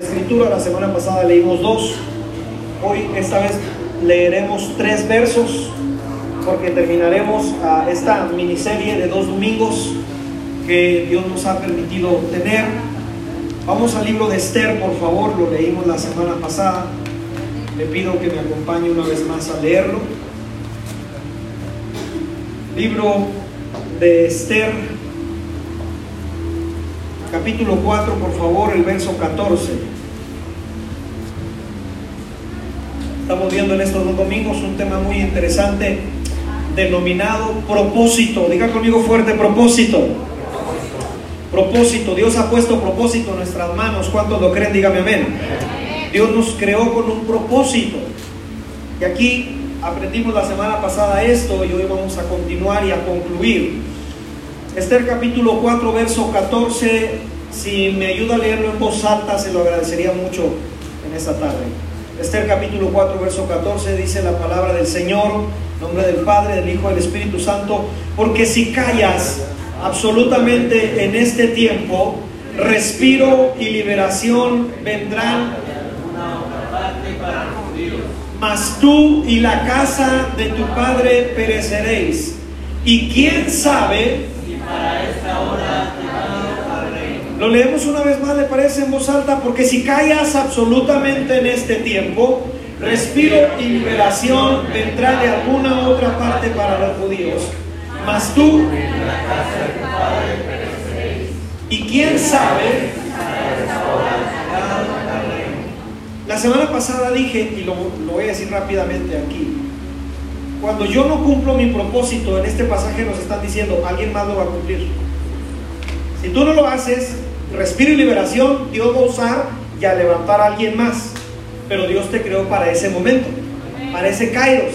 Escritura, la semana pasada leímos dos, hoy esta vez leeremos tres versos porque terminaremos a esta miniserie de dos domingos que Dios nos ha permitido tener. Vamos al libro de Esther, por favor, lo leímos la semana pasada. Le pido que me acompañe una vez más a leerlo. Libro de Esther, capítulo 4, por favor, el verso 14. Estamos viendo en estos dos domingos un tema muy interesante denominado propósito. Diga conmigo fuerte propósito. Propósito. Dios ha puesto propósito en nuestras manos. ¿Cuántos lo creen? Dígame amén. Dios nos creó con un propósito. Y aquí aprendimos la semana pasada esto y hoy vamos a continuar y a concluir. Esther capítulo 4, verso 14. Si me ayuda a leerlo en voz alta, se lo agradecería mucho en esta tarde. Esther capítulo 4, verso 14 dice la palabra del Señor, nombre del Padre, del Hijo, del Espíritu Santo, porque si callas absolutamente en este tiempo, respiro y liberación vendrán, mas tú y la casa de tu Padre pereceréis. Y quién sabe lo leemos una vez más, le parece en voz alta, porque si callas absolutamente en este tiempo, respiro y liberación vendrá de alguna otra parte para los judíos. Mas tú, y quién sabe, la semana pasada dije, y lo, lo voy a decir rápidamente aquí, cuando yo no cumplo mi propósito, en este pasaje nos están diciendo, alguien más lo va a cumplir. Si tú no lo haces, respiro y liberación, Dios va a usar y a levantar a alguien más. Pero Dios te creó para ese momento, para ese kairos.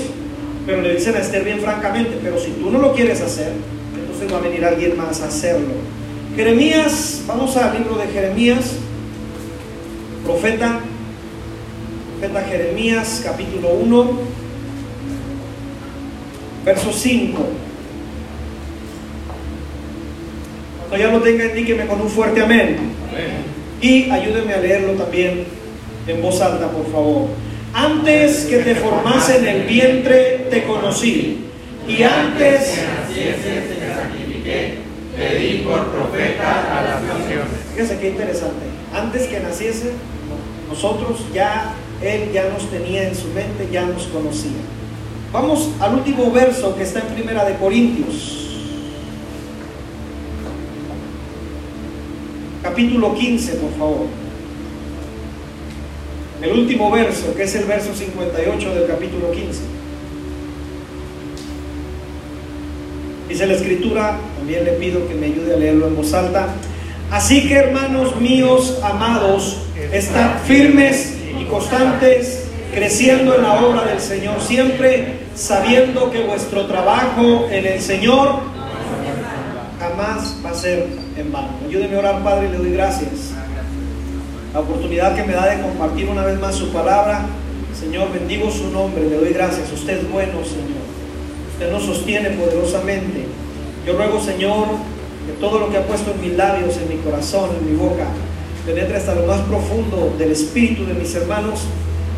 Pero le dicen a Esther bien francamente, pero si tú no lo quieres hacer, entonces va a venir alguien más a hacerlo. Jeremías, vamos al libro de Jeremías, profeta, profeta Jeremías, capítulo 1, verso 5. Cuando ya lo tenga, indíqueme con un fuerte amén. Y ayúdeme a leerlo también en voz alta, por favor. Antes que te formase en el vientre, te conocí. Y antes te santifiqué, te di por profeta a las naciones. Fíjese qué interesante. Antes que naciese, nosotros ya, Él ya nos tenía en su mente, ya nos conocía. Vamos al último verso que está en Primera de Corintios. Capítulo 15, por favor. El último verso, que es el verso 58 del capítulo 15. Dice la escritura, también le pido que me ayude a leerlo en voz alta. Así que hermanos míos amados, estad firmes y constantes, creciendo en la obra del Señor siempre, sabiendo que vuestro trabajo en el Señor jamás va a ser en vano. Ayúdeme a orar, Padre, y le doy gracias. La oportunidad que me da de compartir una vez más su palabra. Señor, bendigo su nombre, le doy gracias. Usted es bueno, Señor. Usted nos sostiene poderosamente. Yo ruego, Señor, que todo lo que ha puesto en mis labios, en mi corazón, en mi boca, penetre hasta lo más profundo del espíritu de mis hermanos,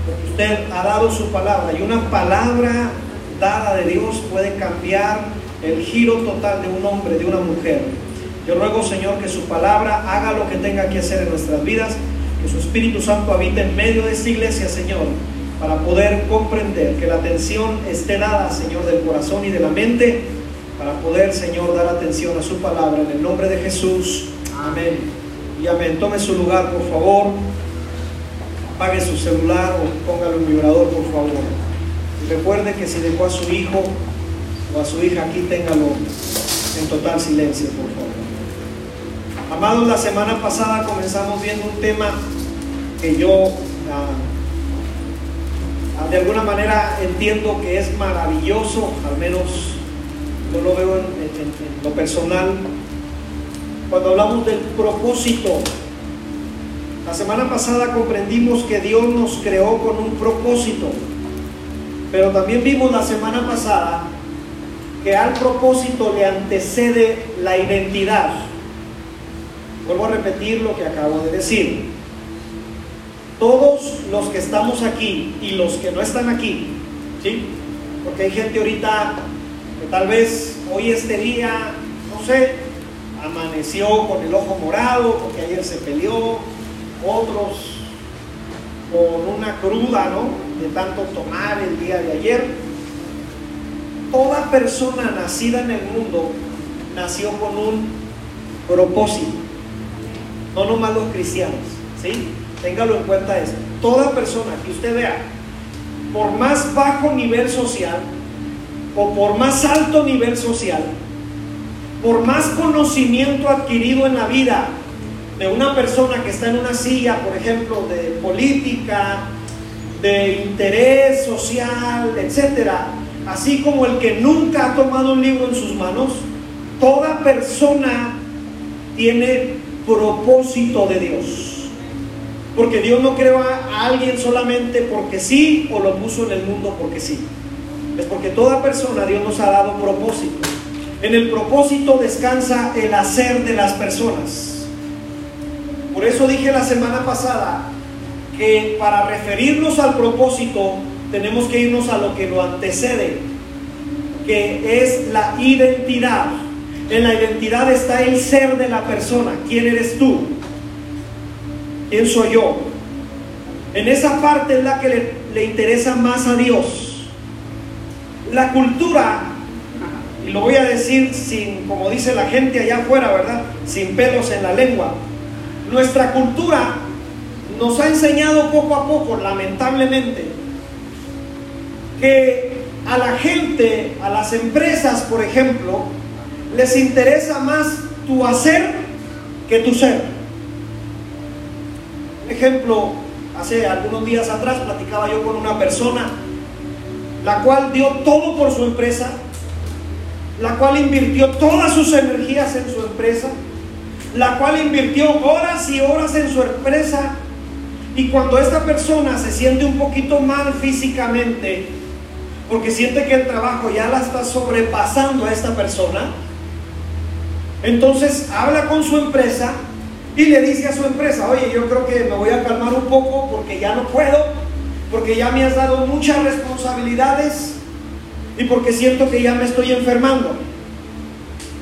porque usted ha dado su palabra y una palabra dada de Dios puede cambiar el giro total de un hombre, de una mujer. Yo ruego, Señor, que su palabra haga lo que tenga que hacer en nuestras vidas, que su Espíritu Santo habite en medio de esta iglesia, Señor, para poder comprender que la atención esté dada, Señor, del corazón y de la mente, para poder, Señor, dar atención a su palabra. En el nombre de Jesús. Amén. Y amén. Tome su lugar, por favor. Apague su celular o póngalo en vibrador, por favor. Y recuerde que si dejó a su hijo o a su hija aquí, téngalo en total silencio, por favor. Amados, la semana pasada comenzamos viendo un tema que yo ah, de alguna manera entiendo que es maravilloso, al menos yo lo veo en, lo personal. Cuando hablamos del propósito, la semana pasada comprendimos que Dios nos creó con un propósito, pero también vimos la semana pasada que al propósito le antecede la identidad. Vuelvo a repetir lo que acabo de decir. todos los que estamos aquí y los que no están aquí, ¿sí? Porque hay gente ahorita que tal vez hoy este día, no sé, amaneció con el ojo morado porque ayer se peleó, otros con una cruda, ¿no? De tanto tomar el día de ayer. Toda persona nacida en el mundo nació con un propósito. No nomás los cristianos, ¿sí? Téngalo en cuenta eso. Toda persona que usted vea, por más bajo nivel social o por más alto nivel social, por más conocimiento adquirido en la vida de una persona que está en una silla, por ejemplo, de política, de interés social, etcétera, así como el que nunca ha tomado un libro en sus manos, toda persona tiene propósito de Dios. Porque Dios no creó a alguien solamente porque sí o lo puso en el mundo porque sí. Es porque toda persona Dios nos ha dado propósito. En el propósito descansa el hacer de las personas. Por eso dije la semana pasada que para referirnos al propósito tenemos que irnos a lo que lo antecede, que es la identidad. En la identidad está el ser de la persona. ¿Quién eres tú? ¿Quién soy yo? En esa parte es la que le, interesa más a Dios. La cultura, y lo voy a decir sin, como dice la gente allá afuera, ¿verdad? Sin pelos en la lengua. Nuestra cultura nos ha enseñado poco a poco, lamentablemente, que a la gente, a las empresas, por ejemplo, les interesa más tu hacer que tu ser. Ejemplo, hace algunos días atrás platicaba yo con una persona, la cual dio todo por su empresa, la cual invirtió todas sus energías en su empresa, la cual invirtió horas y horas en su empresa. Y cuando esta persona se siente un poquito mal físicamente, porque siente que el trabajo ya la está sobrepasando a esta persona, entonces habla con su empresa y le dice a su empresa, oye, yo creo que me voy a calmar un poco porque ya no puedo, porque ya me has dado muchas responsabilidades y porque siento que ya me estoy enfermando.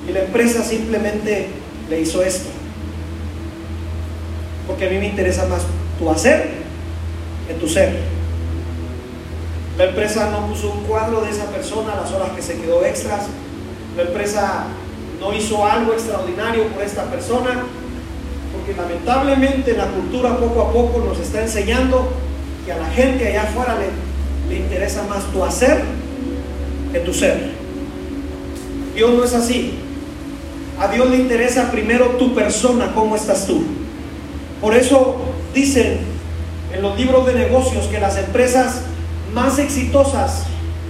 Y la empresa simplemente le hizo esto. Porque a mí me interesa más tu hacer que tu ser. La empresa no puso un cuadro de esa persona, las horas que se quedó extras. La empresa no hizo algo extraordinario por esta persona. Porque lamentablemente la cultura poco a poco nos está enseñando que a la gente allá afuera le, interesa más tu hacer que tu ser. Dios no es así. A Dios le interesa primero tu persona, cómo estás tú. Por eso dicen en los libros de negocios que las empresas más exitosas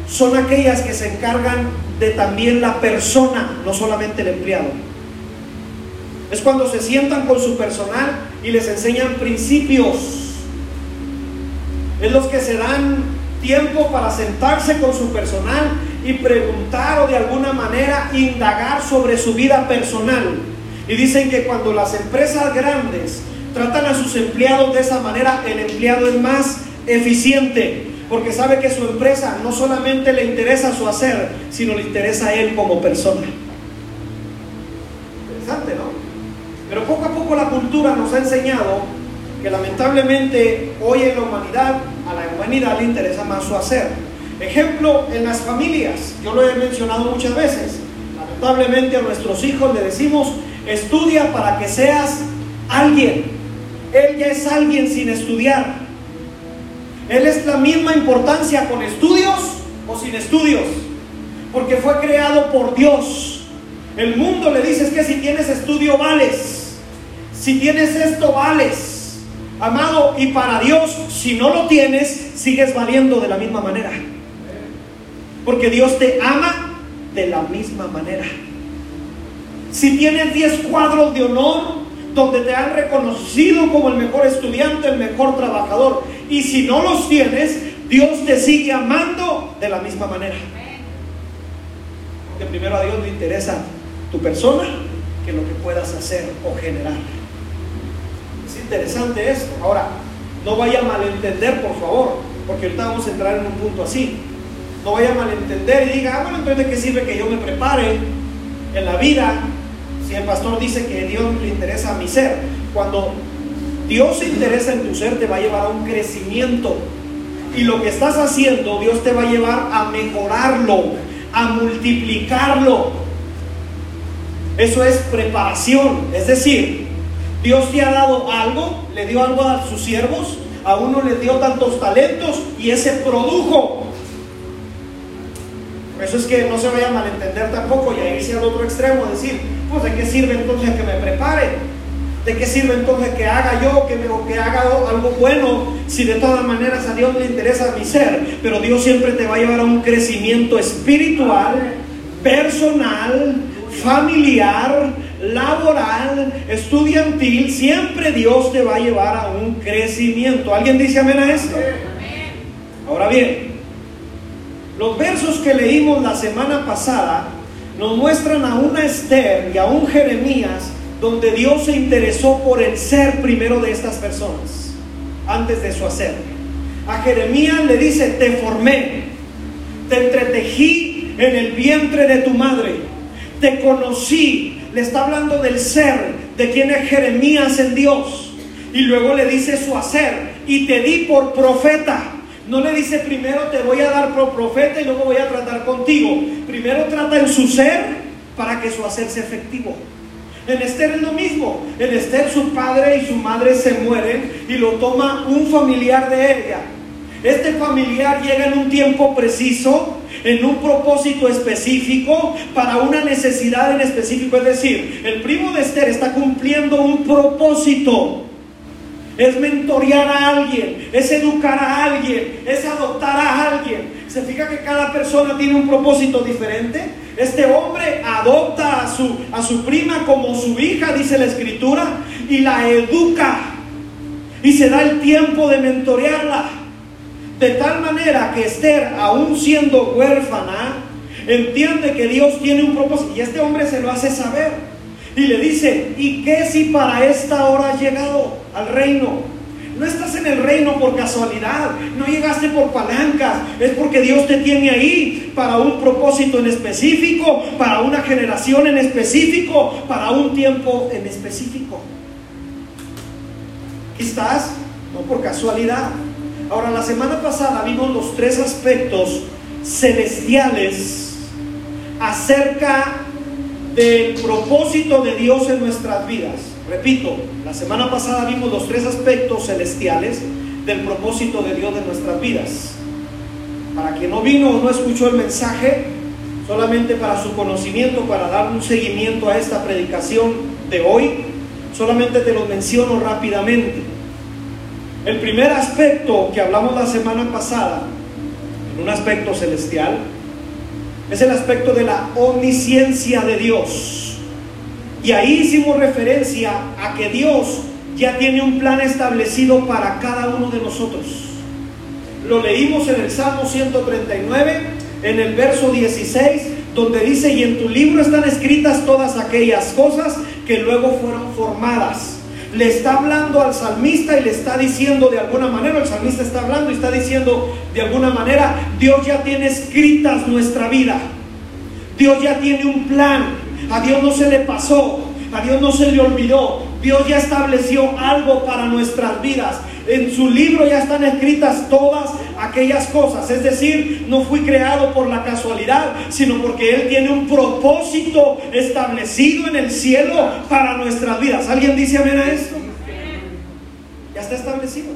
son aquellas que se encargan de también la persona, no solamente el empleado. Es cuando se sientan con su personal y les enseñan principios. Es los que se dan tiempo para sentarse con su personal y preguntar o de alguna manera indagar sobre su vida personal. Y dicen que cuando las empresas grandes tratan a sus empleados de esa manera, el empleado es más eficiente, porque sabe que su empresa no solamente le interesa su hacer, sino le interesa a él como persona. Interesante, ¿no? Pero poco a poco la cultura nos ha enseñado que lamentablemente hoy en la humanidad, a la humanidad le interesa más su hacer. Ejemplo, en las familias, yo lo he mencionado muchas veces, lamentablemente a nuestros hijos le decimos, estudia para que seas alguien. Él ya es alguien sin estudiar. Él es la misma importancia con estudios o sin estudios, porque fue creado por Dios. El mundo le dice es que si tienes estudio vales, si tienes esto vales. Amado, y para Dios, si no lo tienes, sigues valiendo de la misma manera. Porque Dios te ama de la misma manera. Si tienes 10 cuadros de honor donde te han reconocido como el mejor estudiante, el mejor trabajador, y si no los tienes, Dios te sigue amando de la misma manera. Porque primero a Dios le interesa tu persona que lo que puedas hacer o generar. Es interesante esto. Ahora, No vaya a malentender, por favor, porque ahorita vamos a entrar en un punto así. No vaya a malentender y diga, ah, bueno, entonces ¿de qué sirve que yo me prepare en la vida si el pastor dice que Dios le interesa a mi ser? Cuando Dios se interesa en tu ser, te va a llevar a un crecimiento. Y lo que estás haciendo, Dios te va a llevar a mejorarlo, a multiplicarlo. Eso es preparación. Es decir, Dios te ha dado algo, le dio algo a sus siervos, a uno le dio tantos talentos y ese produjo. Por eso es que no se vaya a malentender tampoco y a irse al otro extremo, decir, pues de qué sirve entonces que me prepare. ¿De qué sirve entonces que haga yo, que, me, que haga algo bueno, si de todas maneras a Dios le interesa mi ser? Pero Dios siempre te va a llevar a un crecimiento espiritual, personal, familiar, laboral, estudiantil. Siempre Dios te va a llevar a un crecimiento. ¿Alguien dice amén a esto? Ahora bien, los versos que leímos la semana pasada nos muestran a una Esther y a un Jeremías donde Dios se interesó por el ser primero de estas personas, antes de su hacer. A Jeremías le dice, te formé, te entretejí en el vientre de tu madre, te conocí, le está hablando del ser, de quién es Jeremías en Dios. Y luego le dice su hacer, y te di por profeta. No le dice primero te voy a dar por profeta y luego voy a tratar contigo. Primero trata en su ser para que su hacer sea efectivo. En Esther es lo mismo. En Esther su padre y su madre se mueren y lo toma un familiar de ella. Este familiar llega en un tiempo preciso, en un propósito específico, para una necesidad en específico. Es decir, el primo de Esther está cumpliendo un propósito. Es mentorear a alguien, es educar a alguien, es adoptar a alguien. ¿Se fija que cada persona tiene un propósito diferente? Este hombre adopta a su, a su prima como su hija, dice la escritura, y la educa. Y se da el tiempo de mentorearla. De tal manera que Esther, aún siendo huérfana, entiende que Dios tiene un propósito. Y este hombre se lo hace saber. Y le dice, ¿y qué si para esta hora has llegado al reino? No estás en el reino por casualidad, no llegaste por palancas, es porque Dios te tiene ahí para un propósito en específico, para una generación en específico, para un tiempo en específico. Estás, no por casualidad. Ahora, la semana pasada vimos los tres aspectos celestiales acerca del propósito de Dios en nuestras vidas. Repito, la semana pasada vimos los tres aspectos celestiales del propósito de Dios de nuestras vidas. Para quien no vino o no escuchó el mensaje, solamente para su conocimiento, para dar un seguimiento a esta predicación de hoy, solamente te lo menciono rápidamente. El primer aspecto que hablamos la semana pasada, en un aspecto celestial, es el aspecto de la omnisciencia de Dios. Y ahí hicimos referencia a que Dios ya tiene un plan establecido para cada uno de nosotros. Lo leímos en el Salmo 139, en el verso 16, donde dice, y en tu libro están escritas todas aquellas cosas que luego fueron formadas. Le está hablando al salmista y le está diciendo de alguna manera, el salmista está hablando y está diciendo de alguna manera, Dios ya tiene escritas nuestra vida. Dios ya tiene un plan. A Dios no se le pasó, a Dios no se le olvidó. Dios ya estableció algo para nuestras vidas. En su libro ya están escritas todas aquellas cosas. Es decir, no fui creado por la casualidad, sino porque Él tiene un propósito establecido en el cielo para nuestras vidas. ¿Alguien dice amén a esto? Ya está establecido,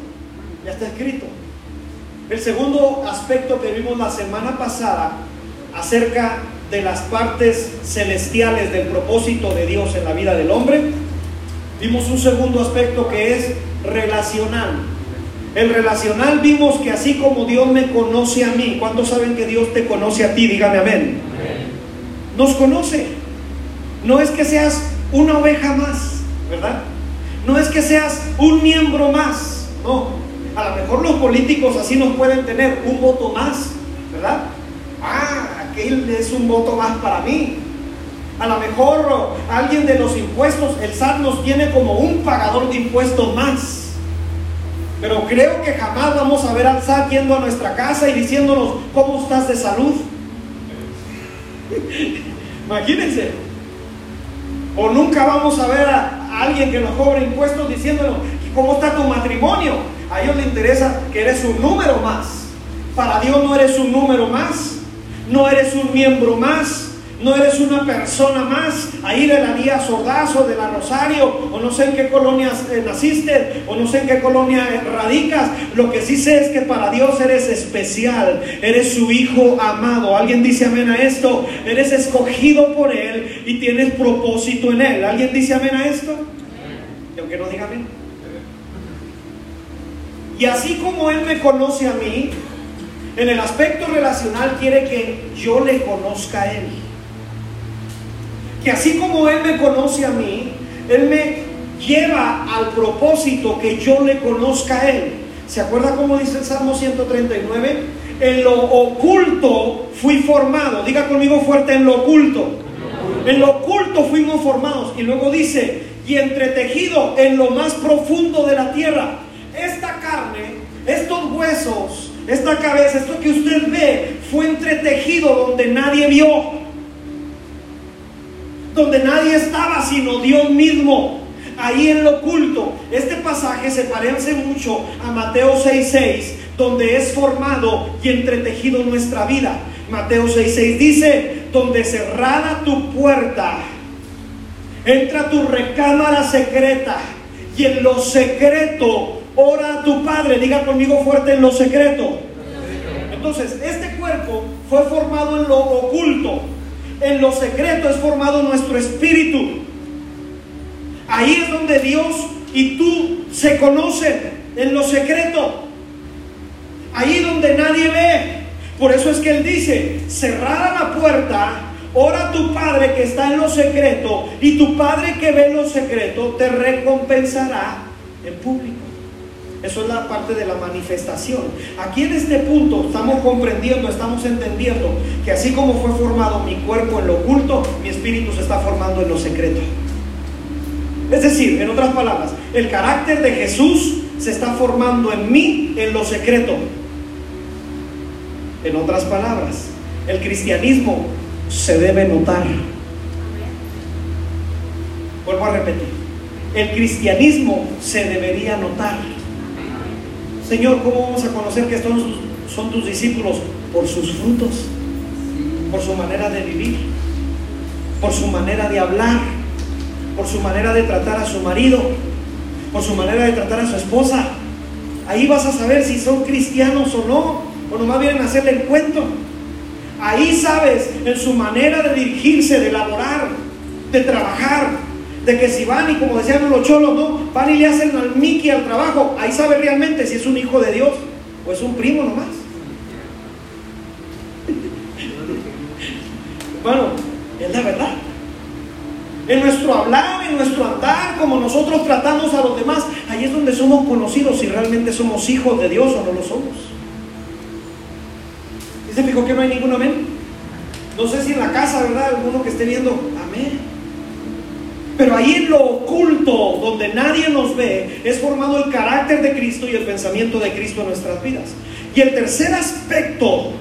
ya está escrito. El segundo aspecto que vimos la semana pasada acerca de las partes celestiales del propósito de Dios en la vida del hombre, vimos un segundo aspecto que es relacional. El relacional vimos que así como Dios me conoce a mí, ¿cuántos saben que Dios te conoce a ti? Dígame amén. Nos conoce. No es que seas una oveja más, ¿verdad? No es que seas un miembro más, no. A lo mejor los políticos así nos pueden tener un voto más, ¿verdad? Ah, él es un voto más para mí. A lo mejor alguien de los impuestos, el SAT nos tiene como un pagador de impuestos más. Pero creo que jamás vamos a ver al SAT yendo a nuestra casa y diciéndonos, ¿cómo estás de salud? Imagínense. O nunca vamos a ver a alguien que nos cobre impuestos diciéndonos, ¿cómo está tu matrimonio? A ellos les interesa que eres un número más. Para Dios no eres un número más, no eres un miembro más, no eres una persona más, ahí de la Día Sordazo, de la Rosario, o no sé en qué colonia eh, naciste, o no sé en qué colonia radicas. Lo que sí sé es que para Dios eres especial, eres su hijo amado. ¿Alguien dice amén a esto? Eres escogido por Él y tienes propósito en Él. ¿Alguien dice amén a esto? Y aunque no diga amén. Y así como Él me conoce a mí, en el aspecto relacional quiere que yo le conozca a Él que así como Él me conoce a mí, Él me lleva al propósito que yo le conozca a Él. ¿Se acuerda cómo dice el Salmo 139? En lo oculto fui formado. Diga conmigo fuerte, en lo oculto. En lo oculto fuimos formados. Y luego dice, y entretejido en lo más profundo de la tierra. Esta carne, estos huesos, esta cabeza, esto que usted ve, fue entretejido donde nadie vio donde nadie estaba sino Dios mismo, ahí en lo oculto. Este pasaje se parece mucho a Mateo 6:6, donde es formado y entretejido nuestra vida. Mateo 6:6 dice, donde cerrada tu puerta, entra tu recámara secreta y en lo secreto ora a tu Padre. Diga conmigo fuerte en lo secreto. Entonces, este cuerpo fue formado en lo oculto en lo secreto es formado nuestro espíritu. Ahí es donde Dios y tú se conocen, en lo secreto. Ahí donde nadie ve. Por eso es que Él dice, cerrada la puerta, ora a tu Padre que está en lo secreto, y tu Padre que ve en lo secreto te recompensará en público. Eso es la parte de la manifestación. Aquí en este punto estamos comprendiendo, estamos entendiendo que así como fue formado mi cuerpo en lo oculto, mi espíritu se está formando en lo secreto. Es decir, en otras palabras, el carácter de Jesús se está formando en mí en lo secreto. En otras palabras, el cristianismo se debe notar. Vuelvo a repetir. El cristianismo se debería notar. Señor, ¿cómo vamos a conocer que estos son tus discípulos? Por sus frutos, por su manera de vivir, por su manera de hablar, por su manera de tratar a su marido, por su manera de tratar a su esposa. Ahí vas a saber si son cristianos o no, o nomás vienen a hacerle el cuento. Ahí sabes en su manera de dirigirse, de laborar, de trabajar, de que si van y como decían los cholos, ¿no? Van y le hacen al Mickey al trabajo, ahí sabe realmente si es un hijo de Dios o es un primo nomás. bueno, es la verdad. En nuestro hablar, en nuestro andar, como nosotros tratamos a los demás, ahí es donde somos conocidos si realmente somos hijos de Dios o no lo somos. ¿Y se fijó que no hay ningún amén? No sé si en la casa, ¿verdad? Alguno que esté viendo, amén. Pero ahí en lo oculto, donde nadie nos ve, es formado el carácter de Cristo y el pensamiento de Cristo en nuestras vidas. Y el tercer aspecto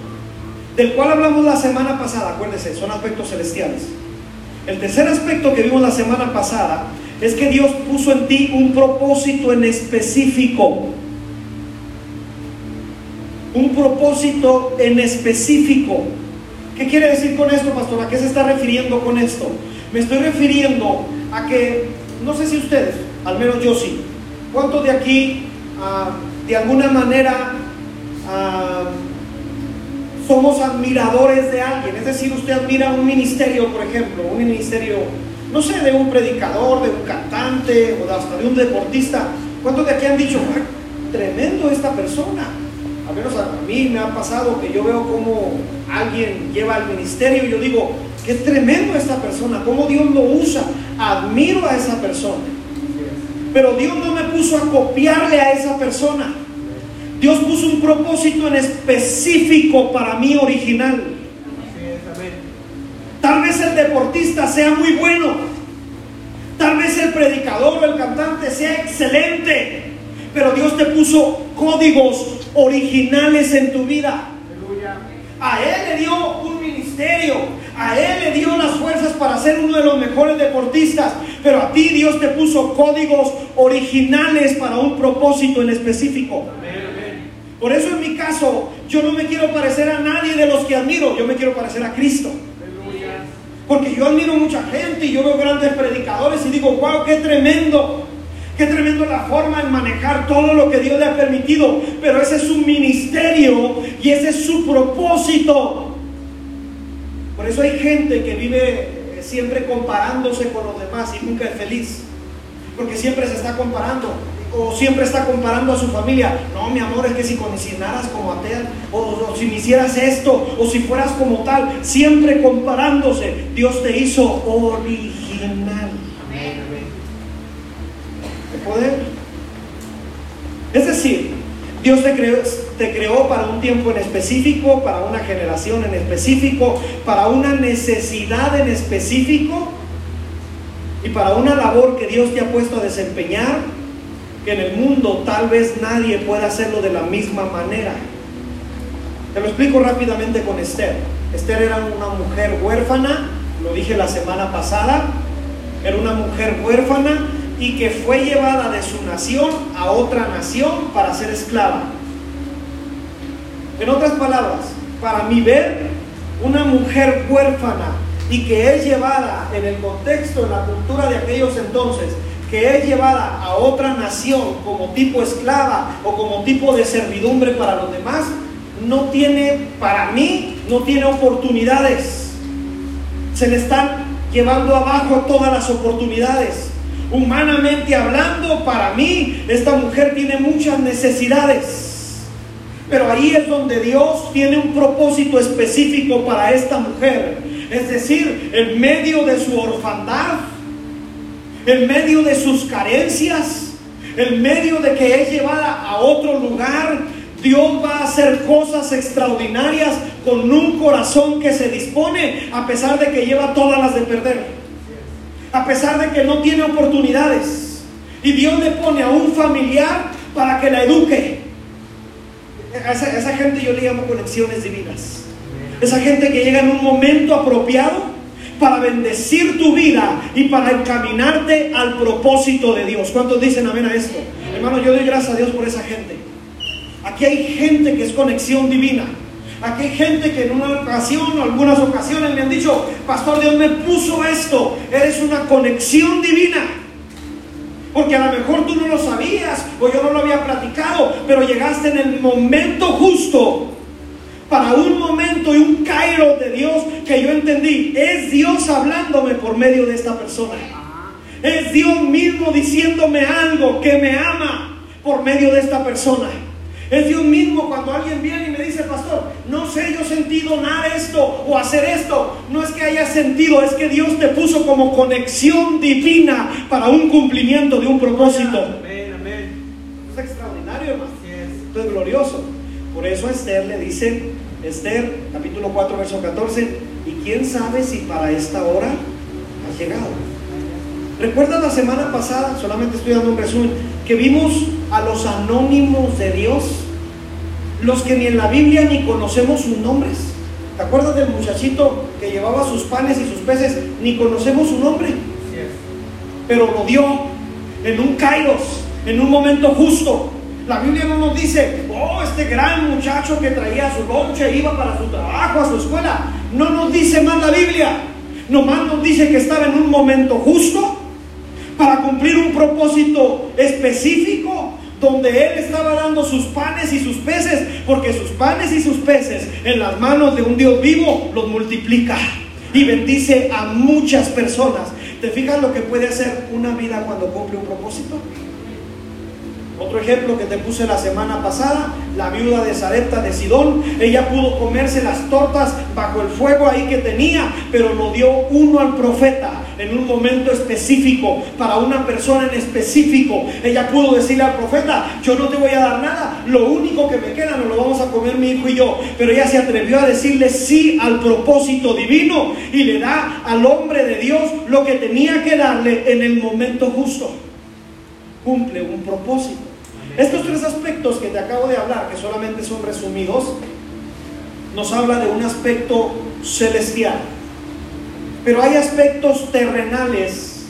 del cual hablamos la semana pasada, acuérdense, son aspectos celestiales. El tercer aspecto que vimos la semana pasada es que Dios puso en ti un propósito en específico. Un propósito en específico. ¿Qué quiere decir con esto, pastor? ¿A qué se está refiriendo con esto? Me estoy refiriendo a que, no sé si ustedes, al menos yo sí, ¿cuántos de aquí ah, de alguna manera ah, somos admiradores de alguien? Es decir, usted admira un ministerio, por ejemplo, un ministerio, no sé, de un predicador, de un cantante o hasta de un deportista. ¿Cuántos de aquí han dicho, tremendo esta persona? Al menos a mí me ha pasado que yo veo como alguien lleva al ministerio y yo digo, qué tremendo esta persona, cómo Dios lo usa admiro a esa persona. Pero Dios no me puso a copiarle a esa persona. Dios puso un propósito en específico para mí original. Tal vez el deportista sea muy bueno. Tal vez el predicador o el cantante sea excelente. pero Dios te puso códigos originales en tu vida. A Él le dio un ministerio, a Él le dio las fuerzas para ser uno de los mejores deportistas, pero a ti Dios te puso códigos originales para un propósito en específico. Por eso en mi caso, yo no me quiero parecer a nadie de los que admiro, yo me quiero parecer a Cristo. Porque yo admiro mucha gente y yo veo grandes predicadores y digo, wow, qué tremendo. Qué tremendo la forma en manejar todo lo que Dios le ha permitido. Pero ese es su ministerio y ese es su propósito. Por eso hay gente que vive eh, siempre comparándose con los demás y nunca es feliz. Porque siempre se está comparando. O siempre está comparando a su familia. No, mi amor, es que si conocieras como atea, o, o si me hicieras esto, o si fueras como tal, siempre comparándose. Dios te hizo original poder. Es decir, Dios te creó, te creó para un tiempo en específico, para una generación en específico, para una necesidad en específico y para una labor que Dios te ha puesto a desempeñar, que en el mundo tal vez nadie pueda hacerlo de la misma manera. Te lo explico rápidamente con Esther. Esther era una mujer huérfana, lo dije la semana pasada, era una mujer huérfana y que fue llevada de su nación a otra nación para ser esclava. En otras palabras, para mí ver una mujer huérfana y que es llevada en el contexto, en la cultura de aquellos entonces, que es llevada a otra nación como tipo esclava o como tipo de servidumbre para los demás, no tiene, para mí, no tiene oportunidades. Se le están llevando abajo todas las oportunidades. Humanamente hablando, para mí, esta mujer tiene muchas necesidades. Pero ahí es donde Dios tiene un propósito específico para esta mujer. Es decir, en medio de su orfandad, en medio de sus carencias, en medio de que es llevada a otro lugar, Dios va a hacer cosas extraordinarias con un corazón que se dispone a pesar de que lleva todas las de perder a pesar de que no tiene oportunidades. Y Dios le pone a un familiar para que la eduque. A esa, gente yo le llamo conexiones divinas. Esa gente que llega en un momento apropiado para bendecir tu vida y para encaminarte al propósito de Dios. ¿Cuántos dicen amén a esto? Hermano, yo doy gracias a Dios por esa gente. Aquí hay gente que es conexión divina. Aquí hay gente que en una ocasión o algunas ocasiones me han dicho, Pastor Dios me puso esto, eres una conexión divina. Porque a lo mejor tú no lo sabías o yo no lo había platicado, pero llegaste en el momento justo para un momento y un cairo de Dios que yo entendí. Es Dios hablándome por medio de esta persona. Es Dios mismo diciéndome algo que me ama por medio de esta persona. Es Dios mismo cuando alguien viene y me dice, pastor, no sé yo sentido nada esto o hacer esto. No es que haya sentido, es que Dios te puso como conexión divina para un cumplimiento de un propósito. Amén, amén. Es extraordinario, hermano. Esto es glorioso. Por eso a Esther le dice, Esther, capítulo 4, verso 14, y quién sabe si para esta hora has llegado. ¿Recuerdas la semana pasada? Solamente estoy dando un resumen. Que vimos a los anónimos de Dios. Los que ni en la Biblia ni conocemos sus nombres. ¿Te acuerdas del muchachito que llevaba sus panes y sus peces? Ni conocemos su nombre. Pero lo dio en un kairos, en un momento justo. La Biblia no nos dice, oh, este gran muchacho que traía su lonche, iba para su trabajo, a su escuela. No nos dice más la Biblia. Nomás nos dice que estaba en un momento justo para cumplir un propósito específico donde Él estaba dando sus panes y sus peces, porque sus panes y sus peces en las manos de un Dios vivo los multiplica y bendice a muchas personas. ¿Te fijas lo que puede hacer una vida cuando cumple un propósito? Otro ejemplo que te puse la semana pasada, la viuda de Zarepta de Sidón, ella pudo comerse las tortas bajo el fuego ahí que tenía, pero lo dio uno al profeta en un momento específico, para una persona en específico. Ella pudo decirle al profeta, yo no te voy a dar nada, lo único que me queda nos lo vamos a comer mi hijo y yo. Pero ella se atrevió a decirle sí al propósito divino y le da al hombre de Dios lo que tenía que darle en el momento justo. Cumple un propósito. Estos tres aspectos que te acabo de hablar, que solamente son resumidos, nos habla de un aspecto celestial. Pero hay aspectos terrenales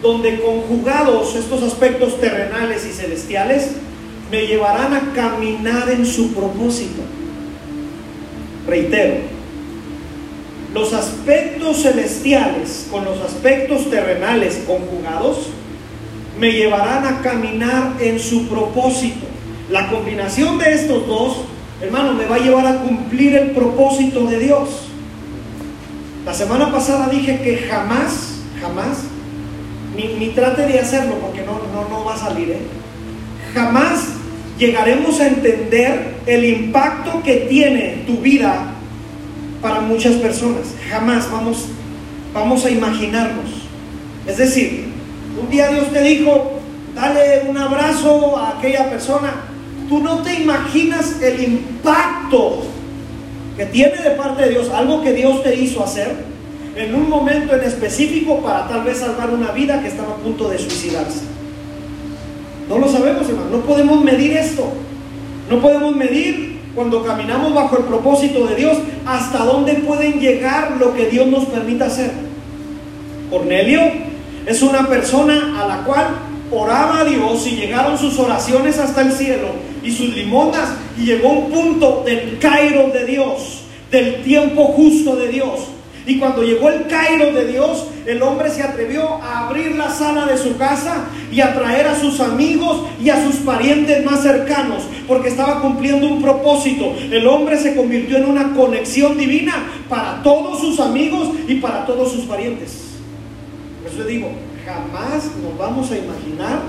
donde conjugados estos aspectos terrenales y celestiales me llevarán a caminar en su propósito. Reitero, los aspectos celestiales con los aspectos terrenales conjugados me llevarán a caminar en su propósito. La combinación de estos dos, hermano, me va a llevar a cumplir el propósito de Dios. La semana pasada dije que jamás, jamás, ni, trate de hacerlo porque no, no, no va a salir, ¿eh? jamás llegaremos a entender el impacto que tiene tu vida para muchas personas. Jamás vamos, vamos a imaginarnos. Es decir, un día Dios te dijo, dale un abrazo a aquella persona. Tú no te imaginas el impacto que tiene de parte de Dios, algo que Dios te hizo hacer en un momento en específico para tal vez salvar una vida que estaba a punto de suicidarse. No lo sabemos, hermano. No podemos medir esto. No podemos medir cuando caminamos bajo el propósito de Dios hasta dónde pueden llegar lo que Dios nos permita hacer. Cornelio es una persona a la cual oraba a Dios y llegaron sus oraciones hasta el cielo y sus limonas y llegó un punto del Cairo de Dios, del tiempo justo de Dios. Y cuando llegó el Cairo de Dios, el hombre se atrevió a abrir la sala de su casa y a traer a sus amigos y a sus parientes más cercanos, porque estaba cumpliendo un propósito. El hombre se convirtió en una conexión divina para todos sus amigos y para todos sus parientes. Por eso digo, jamás nos vamos a imaginar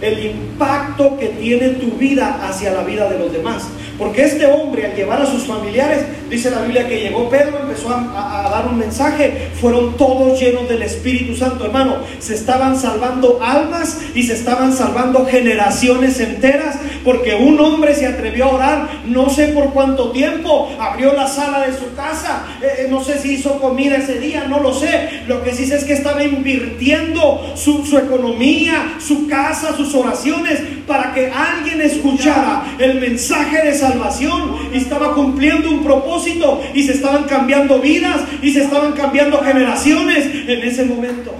el impacto que tiene tu vida hacia la vida de los demás. Porque este hombre al llevar a sus familiares, dice la Biblia que llegó Pedro, empezó a, dar un mensaje, fueron todos llenos del Espíritu Santo, hermano. Se estaban salvando almas y se estaban salvando generaciones enteras, porque un hombre se atrevió a orar, no sé por cuánto tiempo, abrió la sala de su casa, eh, eh, no sé si hizo comida ese día, no lo sé. Lo que sí sé es que estaba invirtiendo su, su economía, su casa, oraciones, para que alguien escuchara el mensaje de salvación y estaba cumpliendo un propósito y se estaban cambiando vidas y se estaban cambiando generaciones en ese momento.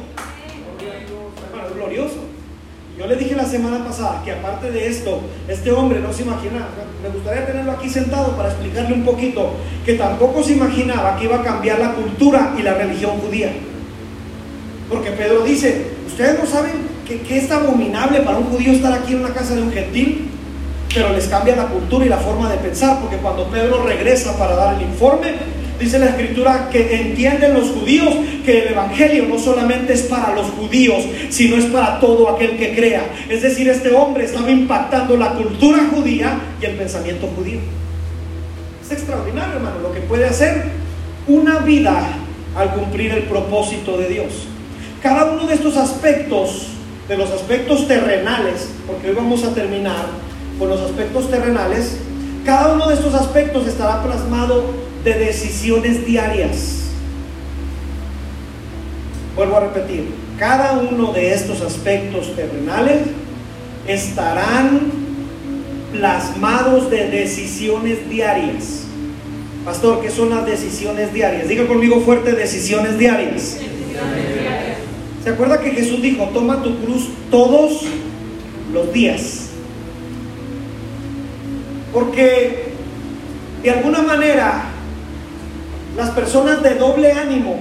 glorioso. Yo le dije la semana pasada que aparte de esto, este hombre no se imaginaba, me gustaría tenerlo aquí sentado para explicarle un poquito, que tampoco se imaginaba que iba a cambiar la cultura y la religión judía. Porque Pedro dice, ustedes no saben que, es abominable para un judío estar aquí en una casa de un gentil pero les cambia la cultura y la forma de pensar, porque cuando Pedro regresa para dar el informe, dice la escritura que entienden los judíos que el Evangelio no solamente es para los judíos, sino es para todo aquel que crea. Es decir, este hombre estaba impactando la cultura judía y el pensamiento judío. Es extraordinario, hermano, lo que puede hacer una vida al cumplir el propósito de Dios. Cada uno de estos aspectos, de los aspectos terrenales, porque hoy vamos a terminar, con los aspectos terrenales, cada uno de estos aspectos estará plasmado de decisiones diarias. Vuelvo a repetir, cada uno de estos aspectos terrenales estarán plasmados de decisiones diarias. Pastor, ¿qué son las decisiones diarias? Diga conmigo fuerte, decisiones diarias. ¿Se acuerda que Jesús dijo, toma tu cruz todos los días? Porque de alguna manera las personas de doble ánimo,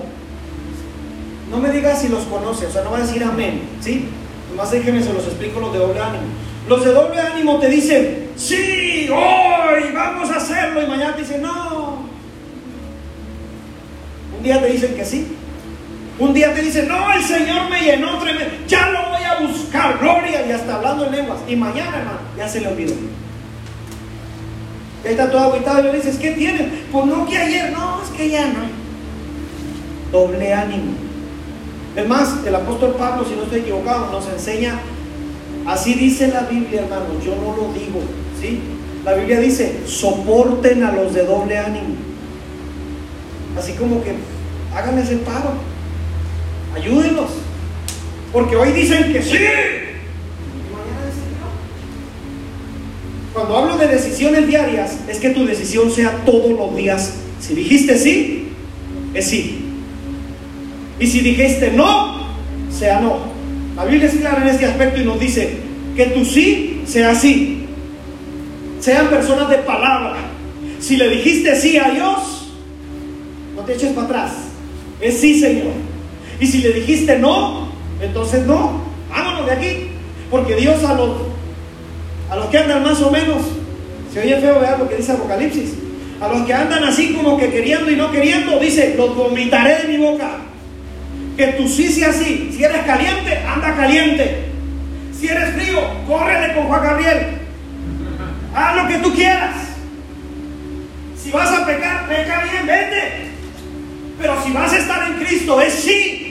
no me digas si los conoce, o sea, no va a decir amén, ¿sí? Nomás déjenme, se los explico los de doble ánimo. Los de doble ánimo te dicen, sí, hoy vamos a hacerlo, y mañana te dicen, no. Un día te dicen que sí, un día te dicen, no, el Señor me llenó tremendo, ya lo voy a buscar, gloria, y hasta hablando en lenguas, y mañana, hermano, ya se le olvidó ahí está todo aguitado y le dices, ¿qué tiene? Pues no que ayer, no, es que ya no. Doble ánimo. Es más, el apóstol Pablo, si no estoy equivocado, nos enseña, así dice la Biblia, hermano, yo no lo digo, ¿sí? La Biblia dice, soporten a los de doble ánimo. Así como que háganles el paro, ayúdenlos. Porque hoy dicen que sí, Cuando hablo de decisiones diarias, es que tu decisión sea todos los días. Si dijiste sí, es sí. Y si dijiste no, sea no. La Biblia es clara en este aspecto y nos dice que tu sí sea sí. Sean personas de palabra. Si le dijiste sí a Dios, no te eches para atrás. Es sí, Señor. Y si le dijiste no, entonces no. Vámonos de aquí. Porque Dios a los, a los que andan más o menos, se oye feo ver lo que dice Apocalipsis. A los que andan así como que queriendo y no queriendo, dice, los vomitaré de mi boca. Que tú sí sea así. Si eres caliente, anda caliente. Si eres frío, córrele con Juan Gabriel. Haz lo que tú quieras. Si vas a pecar, peca bien, vete. Pero si vas a estar en Cristo, es sí.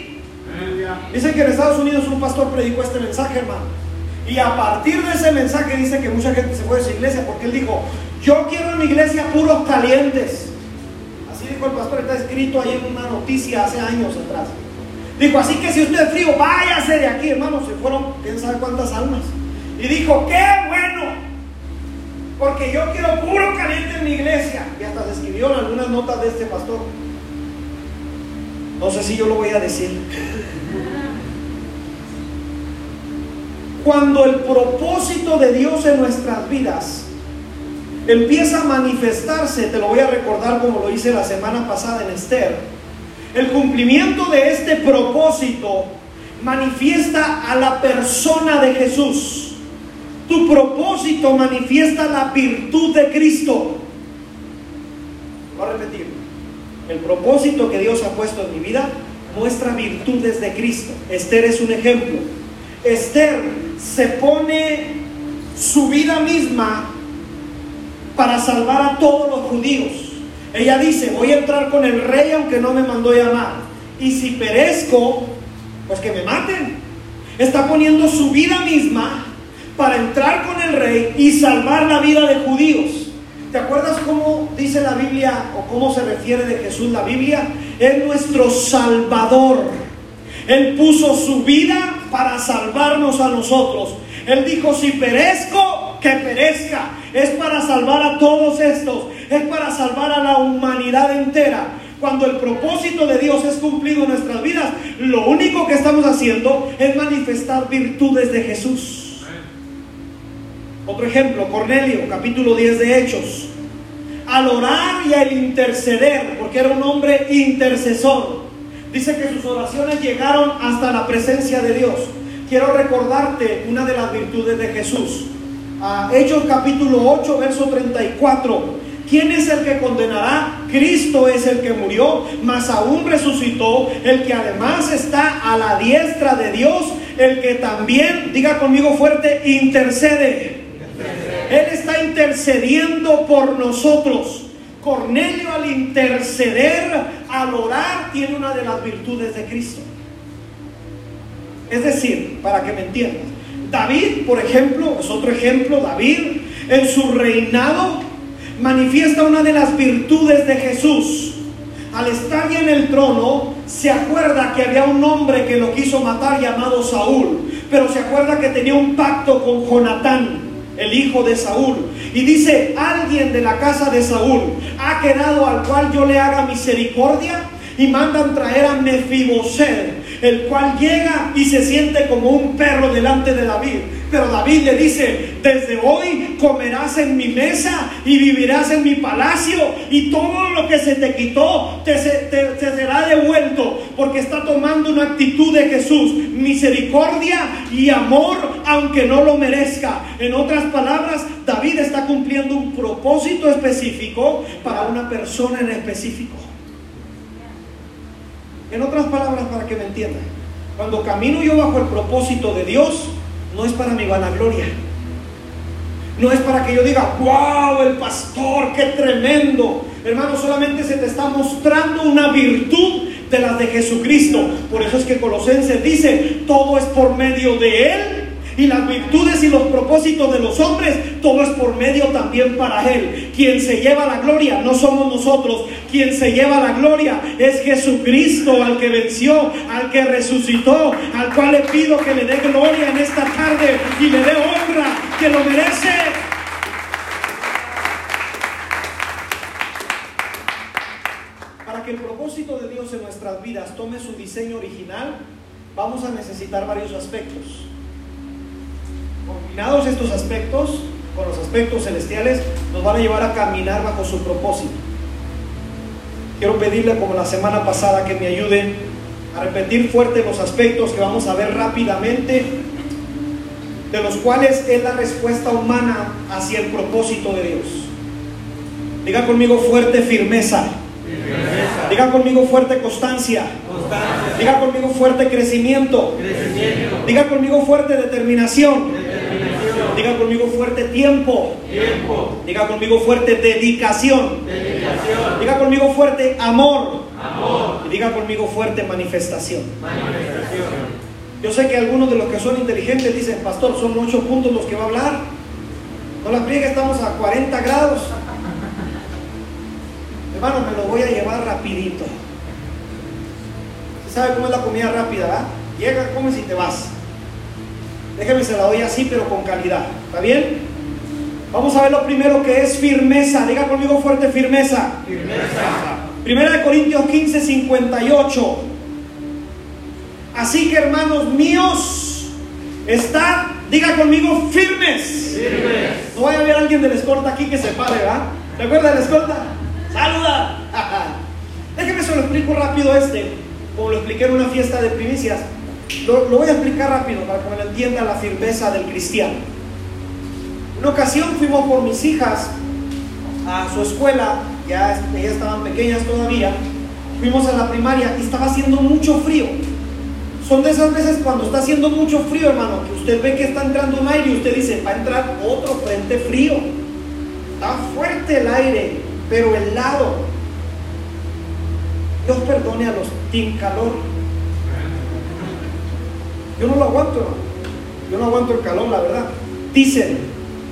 Dicen que en Estados Unidos un pastor predicó este mensaje, hermano. Y a partir de ese mensaje dice que mucha gente se fue de esa iglesia porque él dijo, yo quiero en mi iglesia puros calientes. Así dijo el pastor, está escrito ahí en una noticia hace años atrás. Dijo, así que si usted es frío, váyase de aquí, hermano. Se fueron, quién sabe cuántas almas. Y dijo, qué bueno. Porque yo quiero puro caliente en mi iglesia. Y hasta se escribió algunas notas de este pastor. No sé si yo lo voy a decir. Cuando el propósito de Dios en nuestras vidas empieza a manifestarse, te lo voy a recordar como lo hice la semana pasada en Esther, el cumplimiento de este propósito manifiesta a la persona de Jesús. Tu propósito manifiesta la virtud de Cristo. Voy a repetir. El propósito que Dios ha puesto en mi vida muestra virtudes de Cristo. Esther es un ejemplo. Esther se pone su vida misma para salvar a todos los judíos. Ella dice, voy a entrar con el rey aunque no me mandó llamar. Y si perezco, pues que me maten. Está poniendo su vida misma para entrar con el rey y salvar la vida de judíos. ¿Te acuerdas cómo dice la Biblia o cómo se refiere de Jesús la Biblia? Es nuestro Salvador. Él puso su vida para salvarnos a nosotros. Él dijo, si perezco, que perezca. Es para salvar a todos estos es para salvar a la humanidad entera. Cuando el propósito de Dios es cumplido en nuestras vidas, lo único que estamos haciendo es manifestar virtudes de Jesús. Otro ejemplo, Cornelio, capítulo 10 de Hechos. Al orar y al interceder, porque era un hombre intercesor, dice que sus oraciones llegaron hasta la presencia de Dios. Quiero recordarte una de las virtudes de Jesús. Hechos capítulo 8, verso 34. ¿Quién es el que condenará? Cristo es el que murió, mas aún resucitó, el que además está a la diestra de Dios, el que también, diga conmigo fuerte, intercede. Él está intercediendo por nosotros. Cornelio al interceder, al orar, tiene una de las virtudes de Cristo. Es decir, para que me entiendas, David, por ejemplo, es otro ejemplo, David en su reinado manifiesta una de las virtudes de Jesús. Al estar ya en el trono, se acuerda que había un hombre que lo quiso matar llamado Saúl, pero se acuerda que tenía un pacto con Jonatán, el hijo de Saúl. Y dice, alguien de la casa de Saúl ha quedado al cual yo le haga misericordia y mandan traer a Mefiboset, el cual llega y se siente como un perro delante de David. Pero David le dice, desde hoy comerás en mi mesa y vivirás en mi palacio y todo lo que se te quitó te, te, será devuelto porque está tomando una actitud de Jesús, misericordia y amor aunque no lo merezca. En otras palabras, David está cumpliendo un propósito específico para una persona en específico. En otras palabras, para que me entiendan, cuando camino yo bajo el propósito de Dios, no es para mi vanagloria. No es para que yo diga, wow, el pastor, qué tremendo. Hermano, solamente se te está mostrando una virtud de las de Jesucristo. Por eso es que Colosenses dice, todo es por medio de Él y las virtudes y los propósitos de los hombres, todo es por medio también para Él. Quien se lleva la gloria no somos nosotros, quien se lleva la gloria es Jesucristo, al que venció, al que resucitó, al cual le pido que le dé gloria en esta tarde y le dé honra que lo merece. Para que el propósito de Dios en nuestras vidas tome su diseño original, vamos a necesitar varios aspectos Combinados estos aspectos con los aspectos celestiales, nos van a llevar a caminar bajo su propósito. Quiero pedirle, como la semana pasada, que me ayude a repetir fuerte los aspectos que vamos a ver rápidamente, de los cuales es la respuesta humana hacia el propósito de Dios. Diga conmigo fuerte firmeza. Diga conmigo fuerte constancia. Diga conmigo fuerte crecimiento. Diga conmigo fuerte determinación. Diga conmigo fuerte tiempo. Diga conmigo fuerte dedicación. Diga conmigo fuerte amor. Y diga conmigo fuerte manifestación. Yo sé que algunos de los que son inteligentes dicen, pastor, son ocho puntos los que va a hablar. No la pliegue, estamos a 40 grados. Hermano, me lo voy a llevar rapidito. ¿Sabe cómo es la comida rápida, verdad? Llega, comes y te vas. Déjeme se la doy así, pero con calidad. ¿Está bien? Vamos a ver lo primero que es firmeza. Diga conmigo fuerte firmeza. Firmeza. Primera de Corintios 15, 58. Así que hermanos míos, está, diga conmigo, firmes. firmes. No vaya a haber alguien de la escolta aquí que se pare, ¿verdad? ¿Recuerda de la escolta? ¡Saluda! Déjeme se lo explico rápido este, como lo expliqué en una fiesta de primicias. Lo, voy a explicar rápido para que me lo entienda la firmeza del cristiano. Una ocasión fuimos por mis hijas a su escuela, ya ellas estaban pequeñas todavía, fuimos a la primaria y estaba haciendo mucho frío. Son de esas veces cuando está haciendo mucho frío, hermano, que usted ve que está entrando un aire y usted dice, va a entrar otro frente frío. Está fuerte el aire, pero helado. Dios perdone a los team calor. Yo no lo aguanto. Yo no aguanto el calor, la verdad. Dicen,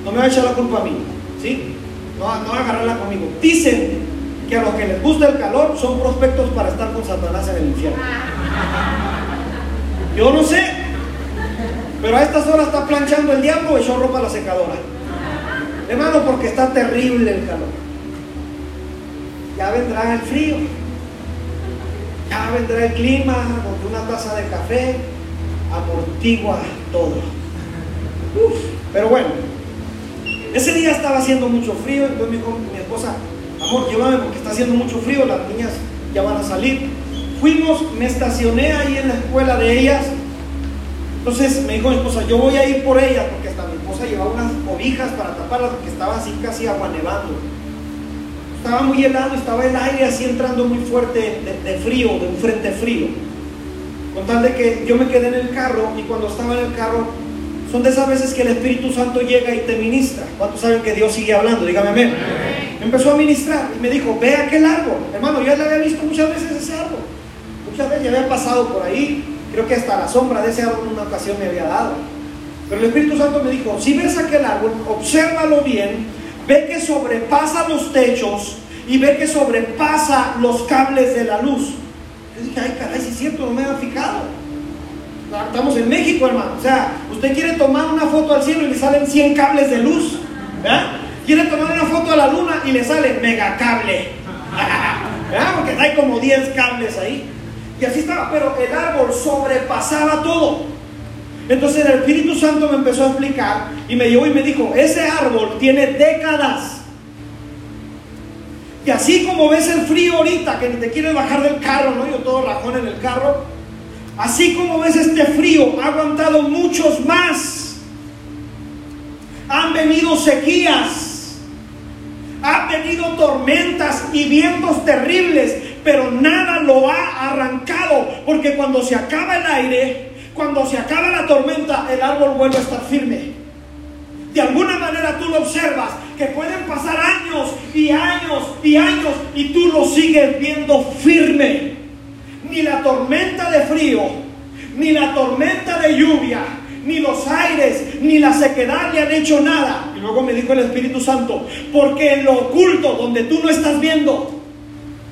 no me va a echar la culpa a mí, ¿sí? No, va a agarrarla conmigo. Dicen que a los que les gusta el calor son prospectos para estar con Satanás en el infierno. Yo no sé, pero a estas horas está planchando el diablo o echó ropa la secadora. Hermano, porque está terrible el calor. Ya vendrá el frío. Ya vendrá el clima, con una taza de café amortigua todo. Uf, pero bueno, ese día estaba haciendo mucho frío, entonces me dijo mi esposa, amor, llévame porque está haciendo mucho frío, las niñas ya van a salir. Fuimos, me estacioné ahí en la escuela de ellas. Entonces me dijo mi esposa, yo voy a ir por ellas, porque hasta mi esposa llevaba unas cobijas para taparlas, porque estaba así casi agua nevando. Estaba muy helado, estaba el aire así entrando muy fuerte de, de frío, de un frente frío. Con tal de que yo me quedé en el carro y cuando estaba en el carro, son de esas veces que el Espíritu Santo llega y te ministra. ¿Cuántos saben que Dios sigue hablando? Dígame amén. Empezó a ministrar y me dijo, ve aquel árbol. Hermano, yo ya le había visto muchas veces ese árbol. Muchas veces ya había pasado por ahí. Creo que hasta la sombra de ese árbol en una ocasión me había dado. Pero el Espíritu Santo me dijo, si ves aquel árbol, obsérvalo bien, ve que sobrepasa los techos y ve que sobrepasa los cables de la luz. Dije, ay caray, si es cierto, no me había fijado. Estamos en México, hermano. O sea, usted quiere tomar una foto al cielo y le salen 100 cables de luz. ¿verdad? Quiere tomar una foto a la luna y le sale megacable. ¿verdad? Porque hay como 10 cables ahí. Y así estaba, pero el árbol sobrepasaba todo. Entonces el Espíritu Santo me empezó a explicar y me llevó y me dijo, ese árbol tiene décadas. Y así como ves el frío ahorita, que ni te quieres bajar del carro, ¿no? Yo todo rajón en el carro. Así como ves este frío, ha aguantado muchos más. Han venido sequías, han venido tormentas y vientos terribles, pero nada lo ha arrancado, porque cuando se acaba el aire, cuando se acaba la tormenta, el árbol vuelve a estar firme. De alguna manera tú lo observas, que pueden pasar años y años y años y tú lo sigues viendo firme. Ni la tormenta de frío, ni la tormenta de lluvia, ni los aires, ni la sequedad le han hecho nada. Y luego me dijo el Espíritu Santo, porque en lo oculto, donde tú no estás viendo,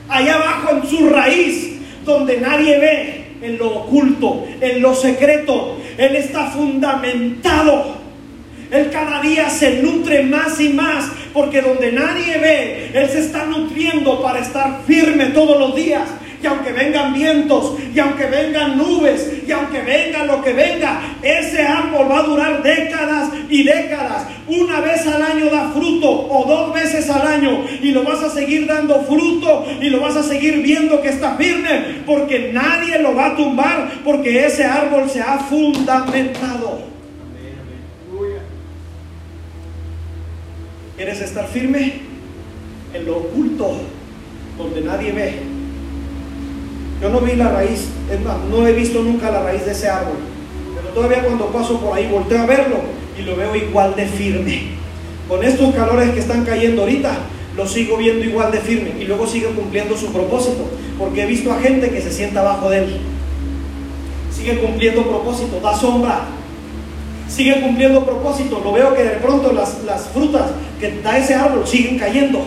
allá abajo en su raíz, donde nadie ve, en lo oculto, en lo secreto, Él está fundamentado. Él cada día se nutre más y más Porque donde nadie ve, Él se está nutriendo para estar firme todos los días. Y aunque vengan vientos, y aunque vengan nubes, y aunque venga lo que venga, ese árbol va a durar décadas y décadas. Una vez al año da fruto o dos veces al año y lo vas a seguir dando fruto y lo vas a seguir viendo que está firme porque nadie lo va a tumbar porque ese árbol se ha fundamentado. ¿Quieres estar firme? En lo oculto, donde nadie ve. Yo no vi la raíz, no he visto nunca la raíz de ese árbol. Pero todavía cuando paso por ahí volteo a verlo y lo veo igual de firme. Con estos calores que están cayendo ahorita, lo sigo viendo igual de firme y luego sigue cumpliendo su propósito. Porque he visto a gente que se sienta abajo de él. Sigue cumpliendo propósito, da sombra, sigue cumpliendo propósito. Lo veo que de pronto las, las frutas que da ese árbol siguen cayendo.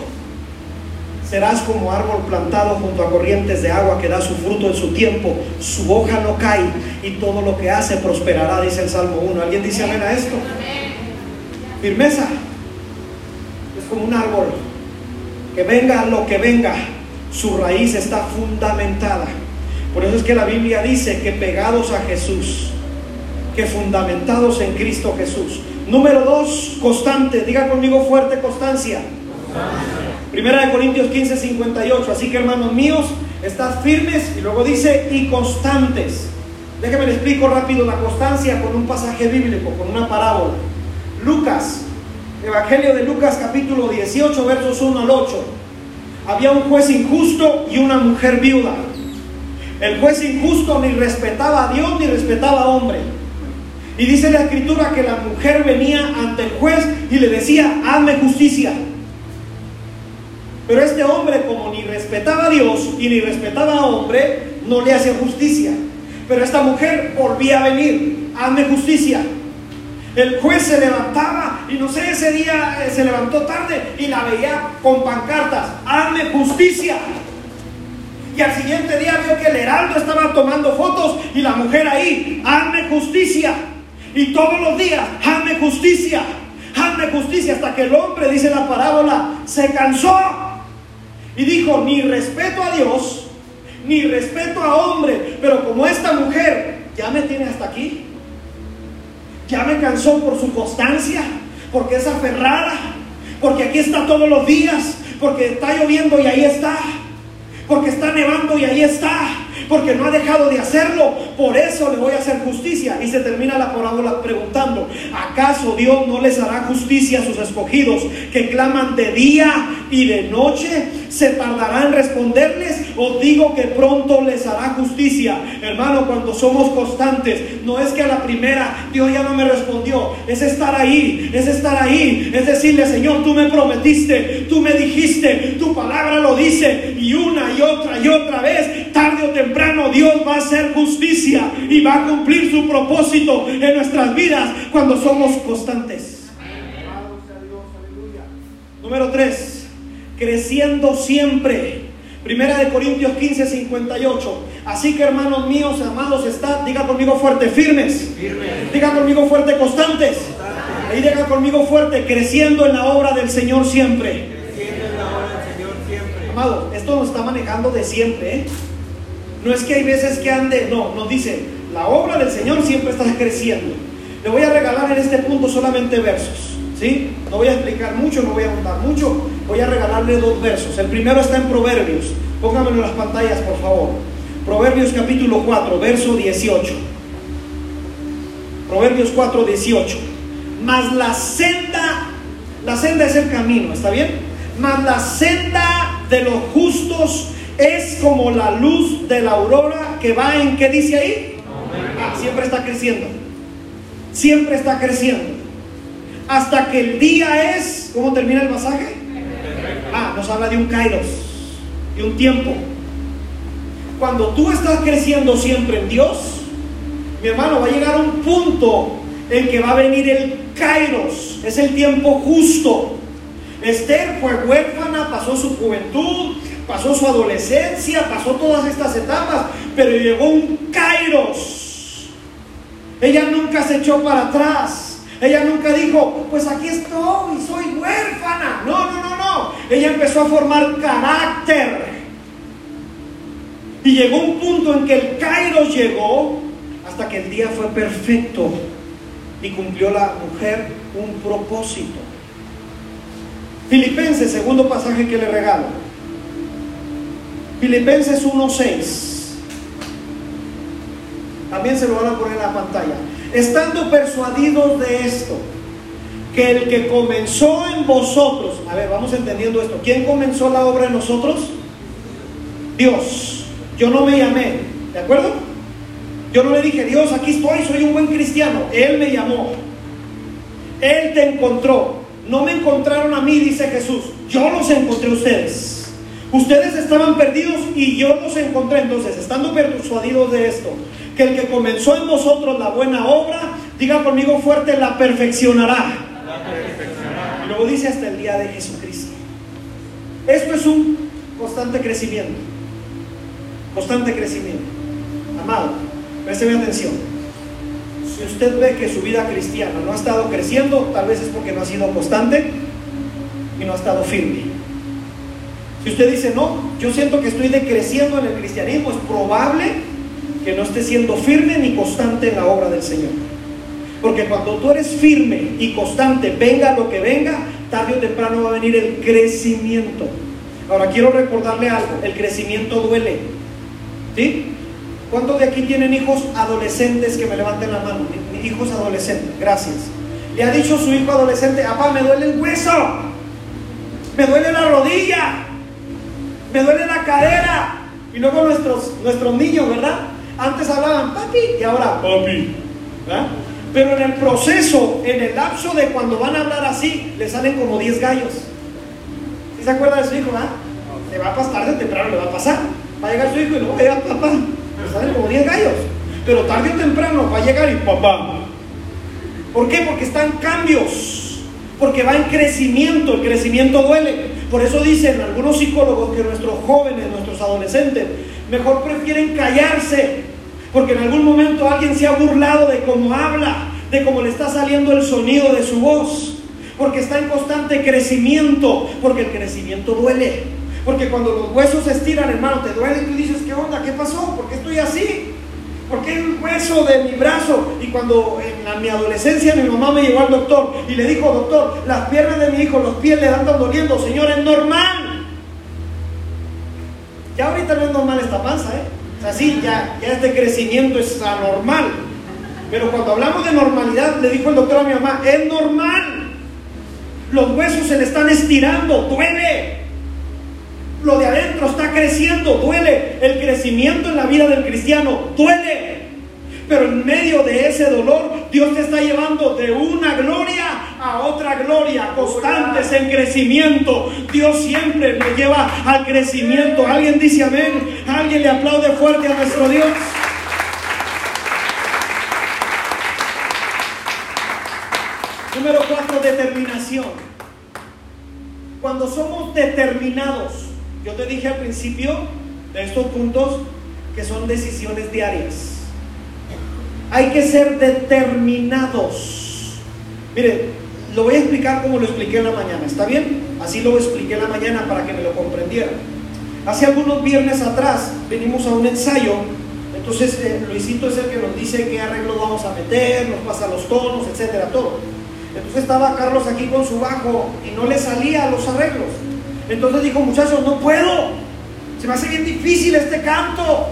Serás como árbol plantado junto a corrientes de agua que da su fruto en su tiempo, su hoja no cae y todo lo que hace prosperará, dice el Salmo 1. ¿Alguien dice amén a esto? Firmeza. Es como un árbol. Que venga lo que venga, su raíz está fundamentada. Por eso es que la Biblia dice que pegados a Jesús, que fundamentados en Cristo Jesús. Número dos, constante. Diga conmigo fuerte constancia. Primera de Corintios 15, 58. Así que hermanos míos, estad firmes y luego dice y constantes. Déjenme le explico rápido la constancia con un pasaje bíblico, con una parábola. Lucas, Evangelio de Lucas capítulo 18, versos 1 al 8. Había un juez injusto y una mujer viuda. El juez injusto ni respetaba a Dios ni respetaba a hombre. Y dice la escritura que la mujer venía ante el juez y le decía, hazme justicia. Pero este hombre, como ni respetaba a Dios y ni respetaba a hombre, no le hacía justicia. Pero esta mujer volvía a venir, hazme justicia. El juez se levantaba y no sé, ese día eh, se levantó tarde y la veía con pancartas, hazme justicia. Y al siguiente día vio que el heraldo estaba tomando fotos y la mujer ahí, hazme justicia. Y todos los días, hazme justicia, hazme justicia, hasta que el hombre, dice la parábola, se cansó y dijo, ni respeto a Dios, ni respeto a hombre, pero como esta mujer ya me tiene hasta aquí, ya me cansó por su constancia, porque es aferrada, porque aquí está todos los días, porque está lloviendo y ahí está, porque está nevando y ahí está, porque no ha dejado de hacerlo. Por eso le voy a hacer justicia. Y se termina la parábola preguntando, ¿acaso Dios no les hará justicia a sus escogidos que claman de día y de noche? ¿Se tardará en responderles? Os digo que pronto les hará justicia. Hermano, cuando somos constantes, no es que a la primera Dios ya no me respondió, es estar ahí, es estar ahí, es decirle, Señor, tú me prometiste, tú me dijiste, tu palabra lo dice, y una y otra y otra vez, tarde o temprano, Dios va a hacer justicia y va a cumplir su propósito en nuestras vidas cuando somos constantes. Número 3, creciendo siempre. Primera de Corintios 15, 58. Así que hermanos míos, amados, está, diga conmigo fuerte, firmes. Diga conmigo fuerte, constantes. Y diga conmigo fuerte, creciendo en la obra del Señor siempre. Amado, esto nos está manejando de siempre. ¿eh? No es que hay veces que ande, no, nos dice, la obra del Señor siempre está creciendo. Le voy a regalar en este punto solamente versos. ¿Sí? No voy a explicar mucho, no voy a contar mucho, voy a regalarle dos versos. El primero está en Proverbios, póngamelo en las pantallas, por favor. Proverbios capítulo 4, verso 18. Proverbios 4, 18. Mas la senda, la senda es el camino, ¿está bien? Mas la senda de los justos es como la luz de la aurora que va en, ¿qué dice ahí? Ah, siempre está creciendo. Siempre está creciendo hasta que el día es, ¿cómo termina el pasaje? Ah, nos habla de un kairos, de un tiempo. Cuando tú estás creciendo siempre en Dios, mi hermano, va a llegar un punto en que va a venir el kairos, es el tiempo justo. Esther fue huérfana, pasó su juventud, pasó su adolescencia, pasó todas estas etapas, pero llegó un kairos. Ella nunca se echó para atrás. Ella nunca dijo, pues aquí estoy, soy huérfana. No, no, no, no. Ella empezó a formar carácter. Y llegó un punto en que el Cairo llegó hasta que el día fue perfecto y cumplió la mujer un propósito. Filipenses, segundo pasaje que le regalo. Filipenses 1.6. También se lo van a poner en la pantalla. Estando persuadidos de esto, que el que comenzó en vosotros, a ver, vamos entendiendo esto, ¿quién comenzó la obra en nosotros? Dios. Yo no me llamé, ¿de acuerdo? Yo no le dije, Dios, aquí estoy, soy un buen cristiano. Él me llamó. Él te encontró. No me encontraron a mí, dice Jesús. Yo los encontré a ustedes. Ustedes estaban perdidos y yo los encontré. Entonces, estando persuadidos de esto, que el que comenzó en vosotros la buena obra, diga conmigo fuerte, la perfeccionará. Y luego dice hasta el día de Jesucristo. Esto es un constante crecimiento. Constante crecimiento. Amado, présteme atención. Si usted ve que su vida cristiana no ha estado creciendo, tal vez es porque no ha sido constante y no ha estado firme. Si usted dice, no, yo siento que estoy decreciendo en el cristianismo, es probable que no esté siendo firme ni constante en la obra del Señor. Porque cuando tú eres firme y constante, venga lo que venga, tarde o temprano va a venir el crecimiento. Ahora quiero recordarle algo, el crecimiento duele. ¿Sí? ¿Cuántos de aquí tienen hijos adolescentes que me levanten la mano? Hijos adolescentes, gracias. Le ha dicho su hijo adolescente, papá, me duele el hueso, me duele la rodilla, me duele la cadera. Y luego nuestros, nuestros niños, ¿verdad? Antes hablaban papi y ahora papi. ¿verdad? Pero en el proceso, en el lapso de cuando van a hablar así, le salen como 10 gallos. ¿Sí se acuerda de su hijo? ¿verdad? Le va a pasar o temprano, le va a pasar. Va a llegar su hijo y luego va a llegar papá. Le salen como 10 gallos. Pero tarde o temprano va a llegar y papá. ¿Por qué? Porque están cambios. Porque va en crecimiento. El crecimiento duele. Por eso dicen algunos psicólogos que nuestros jóvenes, nuestros adolescentes, mejor prefieren callarse. Porque en algún momento alguien se ha burlado de cómo habla, de cómo le está saliendo el sonido de su voz. Porque está en constante crecimiento. Porque el crecimiento duele. Porque cuando los huesos se estiran, hermano, te duele y tú dices, ¿qué onda? ¿Qué pasó? ¿Por qué estoy así? ¿Por qué el hueso de mi brazo? Y cuando en mi adolescencia mi mamá me llevó al doctor y le dijo, doctor, las piernas de mi hijo, los pies le andan doliendo, señor, es normal. Ya ahorita no es normal esta panza, ¿eh? O sea, sí, ya, ya este crecimiento es anormal. Pero cuando hablamos de normalidad, le dijo el doctor a mi mamá, es normal. Los huesos se le están estirando, duele. Lo de adentro está creciendo, duele. El crecimiento en la vida del cristiano duele. Pero en medio de ese dolor, Dios te está llevando de una gloria a otra gloria, constantes en crecimiento. Dios siempre me lleva al crecimiento. Alguien dice amén. Alguien le aplaude fuerte a nuestro Dios. Número cuatro, determinación. Cuando somos determinados, yo te dije al principio de estos puntos que son decisiones diarias. Hay que ser determinados. Mire, lo voy a explicar como lo expliqué en la mañana, ¿está bien? Así lo expliqué en la mañana para que me lo comprendieran. Hace algunos viernes atrás venimos a un ensayo, entonces eh, Luisito es el que nos dice qué arreglos vamos a meter, nos pasa los tonos, etcétera, todo. Entonces estaba Carlos aquí con su bajo y no le salía los arreglos. Entonces dijo, muchachos, no puedo. Se me hace bien difícil este canto.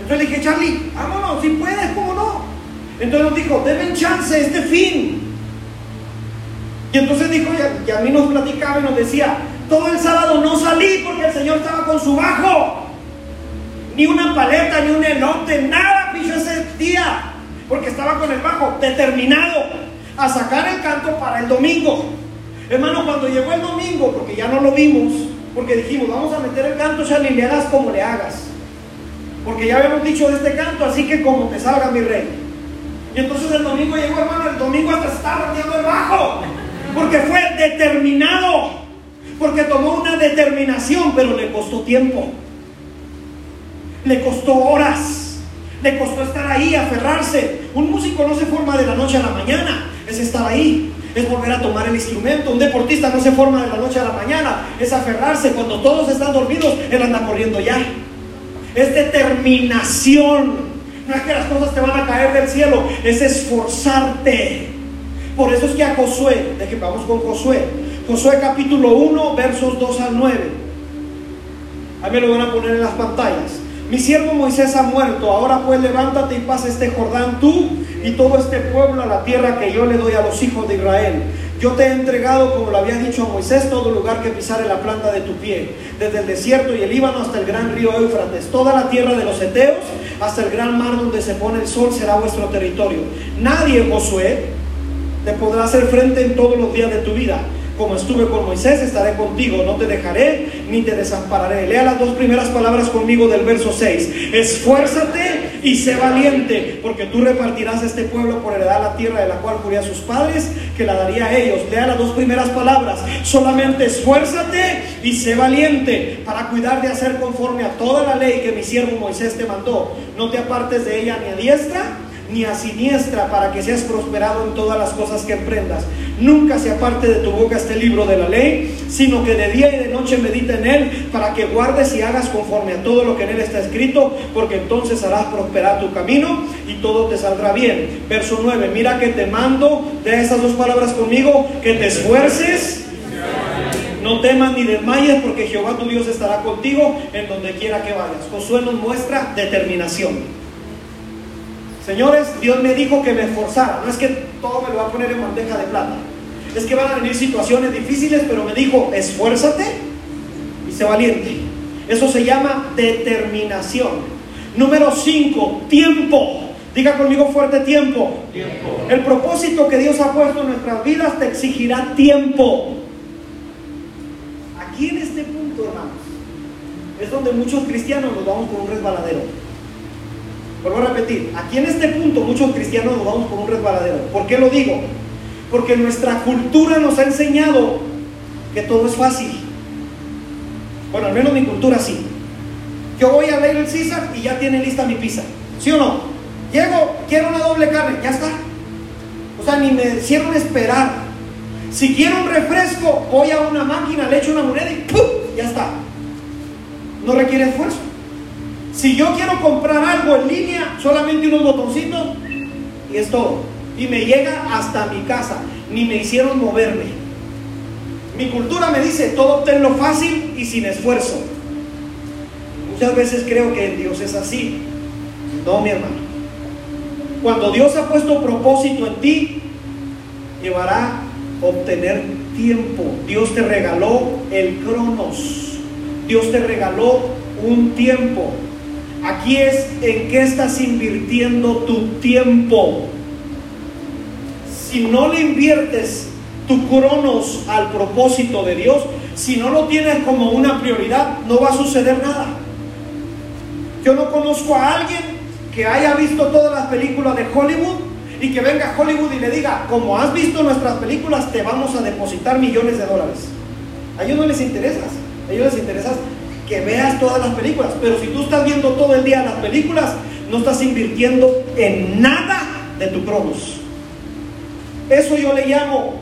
Entonces le dije, Charlie, vámonos, si puedes, ¿cómo no? Entonces nos dijo, denme chance este fin. Y entonces dijo, y a mí nos platicaba y nos decía, todo el sábado no salí porque el Señor estaba con su bajo. Ni una paleta, ni un elote, nada pichó ese día. Porque estaba con el bajo, determinado a sacar el canto para el domingo. Hermano, cuando llegó el domingo, porque ya no lo vimos, porque dijimos, vamos a meter el canto, Charlie, le hagas como le hagas. Porque ya habíamos dicho de este canto, así que como te salga mi rey. Y entonces el domingo llegó, hermano, el domingo hasta estaba rompiendo el bajo. Porque fue determinado. Porque tomó una determinación, pero le costó tiempo. Le costó horas. Le costó estar ahí, aferrarse. Un músico no se forma de la noche a la mañana. es estar ahí, es volver a tomar el instrumento. Un deportista no se forma de la noche a la mañana, es aferrarse. Cuando todos están dormidos, él anda corriendo ya. Es determinación. No es que las cosas te van a caer del cielo, es esforzarte. Por eso es que a Josué, de que vamos con Josué, Josué capítulo 1, versos 2 al 9. Ahí me lo van a poner en las pantallas. Mi siervo Moisés ha muerto, ahora pues levántate y pasa este Jordán tú y todo este pueblo a la tierra que yo le doy a los hijos de Israel. Yo te he entregado, como lo había dicho a Moisés, todo lugar que pisare la planta de tu pie, desde el desierto y el Líbano hasta el gran río Éufrates, toda la tierra de los Eteos, hasta el gran mar donde se pone el sol será vuestro territorio. Nadie, Josué, te podrá hacer frente en todos los días de tu vida como estuve con Moisés, estaré contigo, no te dejaré ni te desampararé. Lea las dos primeras palabras conmigo del verso 6. Esfuérzate y sé valiente, porque tú repartirás a este pueblo por heredad la tierra de la cual juré a sus padres, que la daría a ellos. Lea las dos primeras palabras. Solamente esfuérzate y sé valiente para cuidar de hacer conforme a toda la ley que mi siervo Moisés te mandó. No te apartes de ella ni a diestra ni a siniestra para que seas prosperado en todas las cosas que emprendas. Nunca se aparte de tu boca este libro de la ley, sino que de día y de noche medita en él para que guardes y hagas conforme a todo lo que en él está escrito, porque entonces harás prosperar tu camino y todo te saldrá bien. Verso 9, mira que te mando, de esas dos palabras conmigo, que te esfuerces. No temas ni desmayes porque Jehová tu Dios estará contigo en donde quiera que vayas. Josué nos muestra determinación. Señores, Dios me dijo que me esforzara. No es que todo me lo va a poner en bandeja de plata. Es que van a venir situaciones difíciles, pero me dijo, esfuérzate y sé valiente. Eso se llama determinación. Número 5, tiempo. Diga conmigo fuerte tiempo. tiempo. El propósito que Dios ha puesto en nuestras vidas te exigirá tiempo. Aquí en este punto, hermanos, es donde muchos cristianos nos vamos con un resbaladero. Vuelvo a repetir, aquí en este punto muchos cristianos nos vamos por un resbaladero. ¿Por qué lo digo? Porque nuestra cultura nos ha enseñado que todo es fácil. Bueno, al menos mi cultura sí. Yo voy a leer el César y ya tiene lista mi pizza. ¿Sí o no? Llego, quiero una doble carne, ya está. O sea, ni me hicieron esperar. Si quiero un refresco, voy a una máquina, le echo una moneda y ¡pum! Ya está. No requiere esfuerzo. Si yo quiero comprar algo en línea, solamente unos botoncitos y es todo. Y me llega hasta mi casa. Ni me hicieron moverme. Mi cultura me dice todo obténlo fácil y sin esfuerzo. Muchas veces creo que Dios es así. No, mi hermano. Cuando Dios ha puesto propósito en ti, llevará a obtener tiempo. Dios te regaló el cronos. Dios te regaló un tiempo. Aquí es en qué estás invirtiendo tu tiempo. Si no le inviertes tu cronos al propósito de Dios, si no lo tienes como una prioridad, no va a suceder nada. Yo no conozco a alguien que haya visto todas las películas de Hollywood y que venga a Hollywood y le diga, como has visto nuestras películas, te vamos a depositar millones de dólares. A ellos no les interesa. A ellos les interesa que veas todas las películas. Pero si tú estás viendo todo el día las películas, no estás invirtiendo en nada de tu cronos. Eso yo le llamo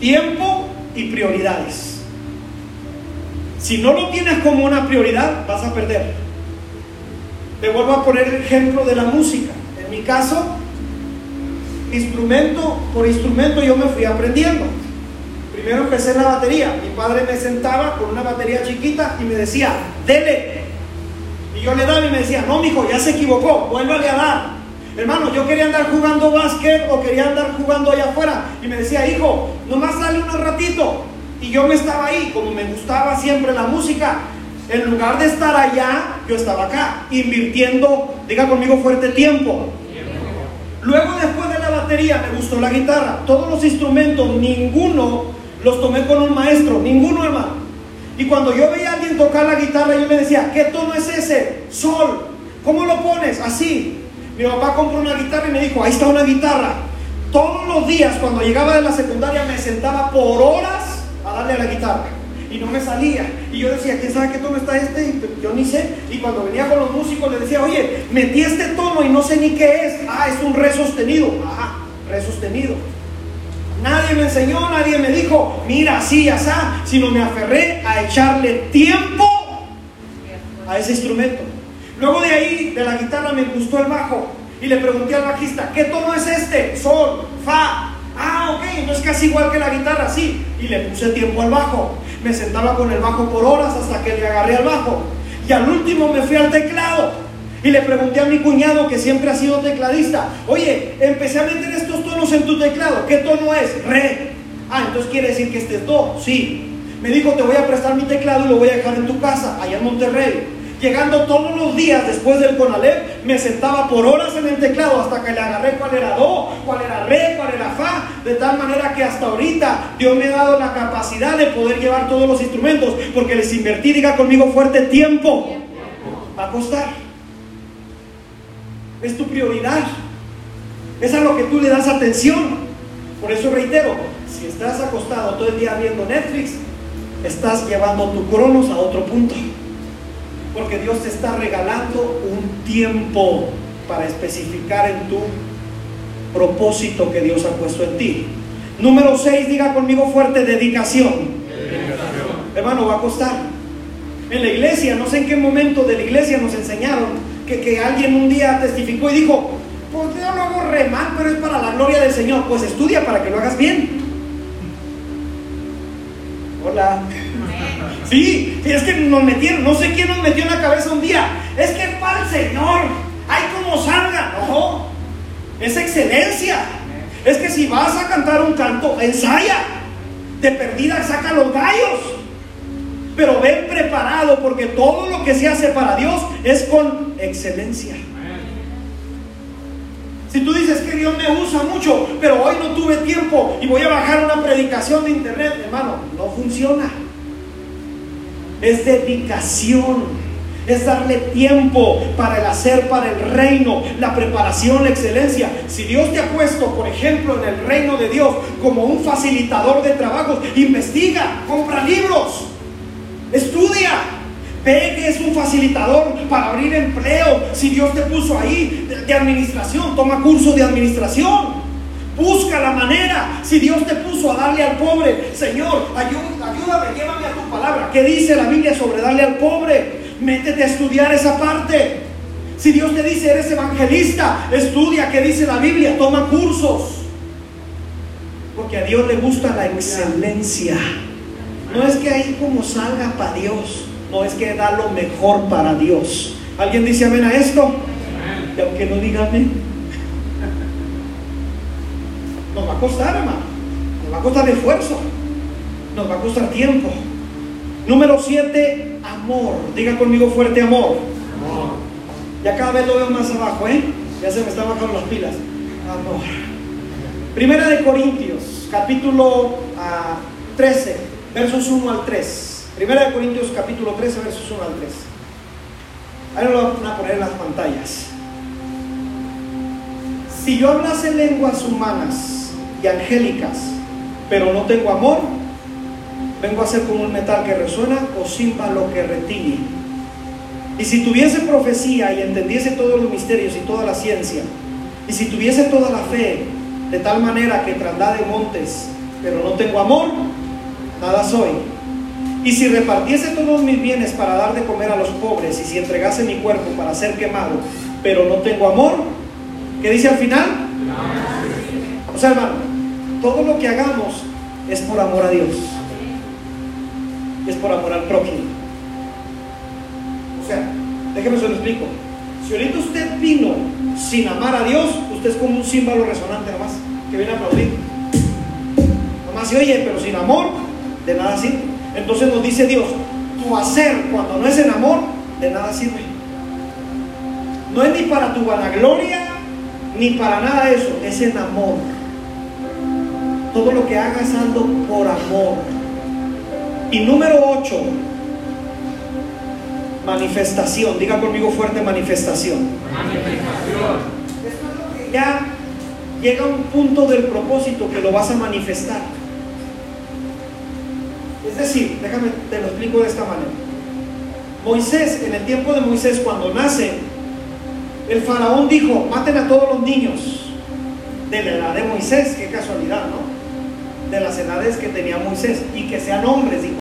tiempo y prioridades. Si no lo tienes como una prioridad, vas a perder. Te vuelvo a poner el ejemplo de la música. En mi caso, instrumento por instrumento yo me fui aprendiendo. Primero empecé en la batería. Mi padre me sentaba con una batería chiquita y me decía, dele. Y yo le daba y me decía, no, mijo, ya se equivocó, vuélvale a dar. Hermano, yo quería andar jugando básquet o quería andar jugando allá afuera. Y me decía, hijo, nomás dale un ratito. Y yo me estaba ahí, como me gustaba siempre la música. En lugar de estar allá, yo estaba acá, invirtiendo, diga conmigo fuerte tiempo. Luego después de la batería me gustó la guitarra. Todos los instrumentos, ninguno los tomé con un maestro, ninguno hermano. Y cuando yo veía a alguien tocar la guitarra, yo me decía, ¿qué tono es ese? Sol. ¿Cómo lo pones? Así. Mi papá compró una guitarra y me dijo, ahí está una guitarra. Todos los días cuando llegaba de la secundaria me sentaba por horas a darle a la guitarra. Y no me salía. Y yo decía, ¿quién sabe qué tono está este? Y yo ni sé. Y cuando venía con los músicos les decía, oye, metí este tono y no sé ni qué es. Ah, es un re sostenido. Ajá, re sostenido. Nadie me enseñó, nadie me dijo, mira, así, asá, sino me aferré a echarle tiempo a ese instrumento. Luego de ahí, de la guitarra, me gustó el bajo y le pregunté al bajista, ¿qué tono es este? Sol, fa. Ah, ok, no es casi igual que la guitarra, sí. Y le puse tiempo al bajo. Me sentaba con el bajo por horas hasta que le agarré al bajo. Y al último me fui al teclado. Y le pregunté a mi cuñado, que siempre ha sido tecladista, oye, empecé a meter estos tonos en tu teclado, ¿qué tono es? Re. Ah, entonces quiere decir que este es do, sí. Me dijo, te voy a prestar mi teclado y lo voy a dejar en tu casa, allá en Monterrey. Llegando todos los días después del Conalep, me sentaba por horas en el teclado hasta que le agarré cuál era do, cuál era re, cuál era fa, de tal manera que hasta ahorita Dios me ha dado la capacidad de poder llevar todos los instrumentos, porque les invertí, diga conmigo fuerte, tiempo. Va a costar. Es tu prioridad. Es a lo que tú le das atención. Por eso reitero, si estás acostado todo el día viendo Netflix, estás llevando tu cronos a otro punto. Porque Dios te está regalando un tiempo para especificar en tu propósito que Dios ha puesto en ti. Número 6, diga conmigo fuerte, dedicación. Hermano, va a costar. En la iglesia, no sé en qué momento de la iglesia nos enseñaron que, que alguien un día testificó y dijo, pues yo lo hago re mal, pero es para la gloria del Señor. Pues estudia para que lo hagas bien. Hola. Sí, es que nos metieron, no sé quién nos metió en la cabeza un día. Es que es para el Señor. Ay, como salga. No, es excelencia. Es que si vas a cantar un canto, ensaya. De perdida saca los gallos. Pero ven preparado porque todo lo que se hace para Dios es con excelencia. Si tú dices que Dios me usa mucho, pero hoy no tuve tiempo y voy a bajar una predicación de internet, hermano, no funciona. Es dedicación. Es darle tiempo para el hacer, para el reino, la preparación, la excelencia. Si Dios te ha puesto, por ejemplo, en el reino de Dios como un facilitador de trabajos, investiga, compra libros, estudia, Ve que es un facilitador para abrir empleo. Si Dios te puso ahí de, administración, toma curso de administración. Busca la manera. Si Dios te puso a darle al pobre, Señor, ayúdame, llévame a tu palabra. ¿Qué dice la Biblia sobre darle al pobre? Métete a estudiar esa parte. Si Dios te dice, eres evangelista, estudia qué dice la Biblia, toma cursos. Porque a Dios le gusta la excelencia. No es que ahí como salga para Dios. No es que da lo mejor para Dios. ¿Alguien dice amén a esto? Y aunque no diga amén. Nos va a costar, hermano. Nos va a costar esfuerzo. Nos va a costar tiempo. Número 7, amor. Diga conmigo fuerte amor. Ya cada vez lo veo más abajo, ¿eh? Ya se me están bajando las pilas. Amor. Primera de Corintios, capítulo 13, ah, versos 1 al 3. Primera de Corintios capítulo 13, versos 1 al 3. Ahí lo van a poner en las pantallas. Si yo hablase lenguas humanas y angélicas, pero no tengo amor, vengo a ser como un metal que resuena o lo que retiñe. Y si tuviese profecía y entendiese todos los misterios y toda la ciencia, y si tuviese toda la fe, de tal manera que traslade montes, pero no tengo amor, nada soy. Y si repartiese todos mis bienes para dar de comer a los pobres, y si entregase mi cuerpo para ser quemado, pero no tengo amor, ¿qué dice al final? O sea, hermano, todo lo que hagamos es por amor a Dios. Es por amor al prójimo. O sea, déjeme se lo explico. Si ahorita usted vino sin amar a Dios, usted es como un símbolo resonante nomás, que viene a aplaudir. Nomás se oye, pero sin amor, de nada sirve. Entonces nos dice Dios, tu hacer cuando no es en amor, de nada sirve. No es ni para tu vanagloria, ni para nada de eso, es en amor. Todo lo que hagas hazlo por amor. Y número 8, manifestación. Diga conmigo fuerte manifestación. Manifestación. Ya llega un punto del propósito que lo vas a manifestar. Es decir, déjame, te lo explico de esta manera. Moisés, en el tiempo de Moisés, cuando nace, el faraón dijo, maten a todos los niños de la edad de Moisés, qué casualidad, ¿no? de las edades que tenía Moisés y que sean hombres.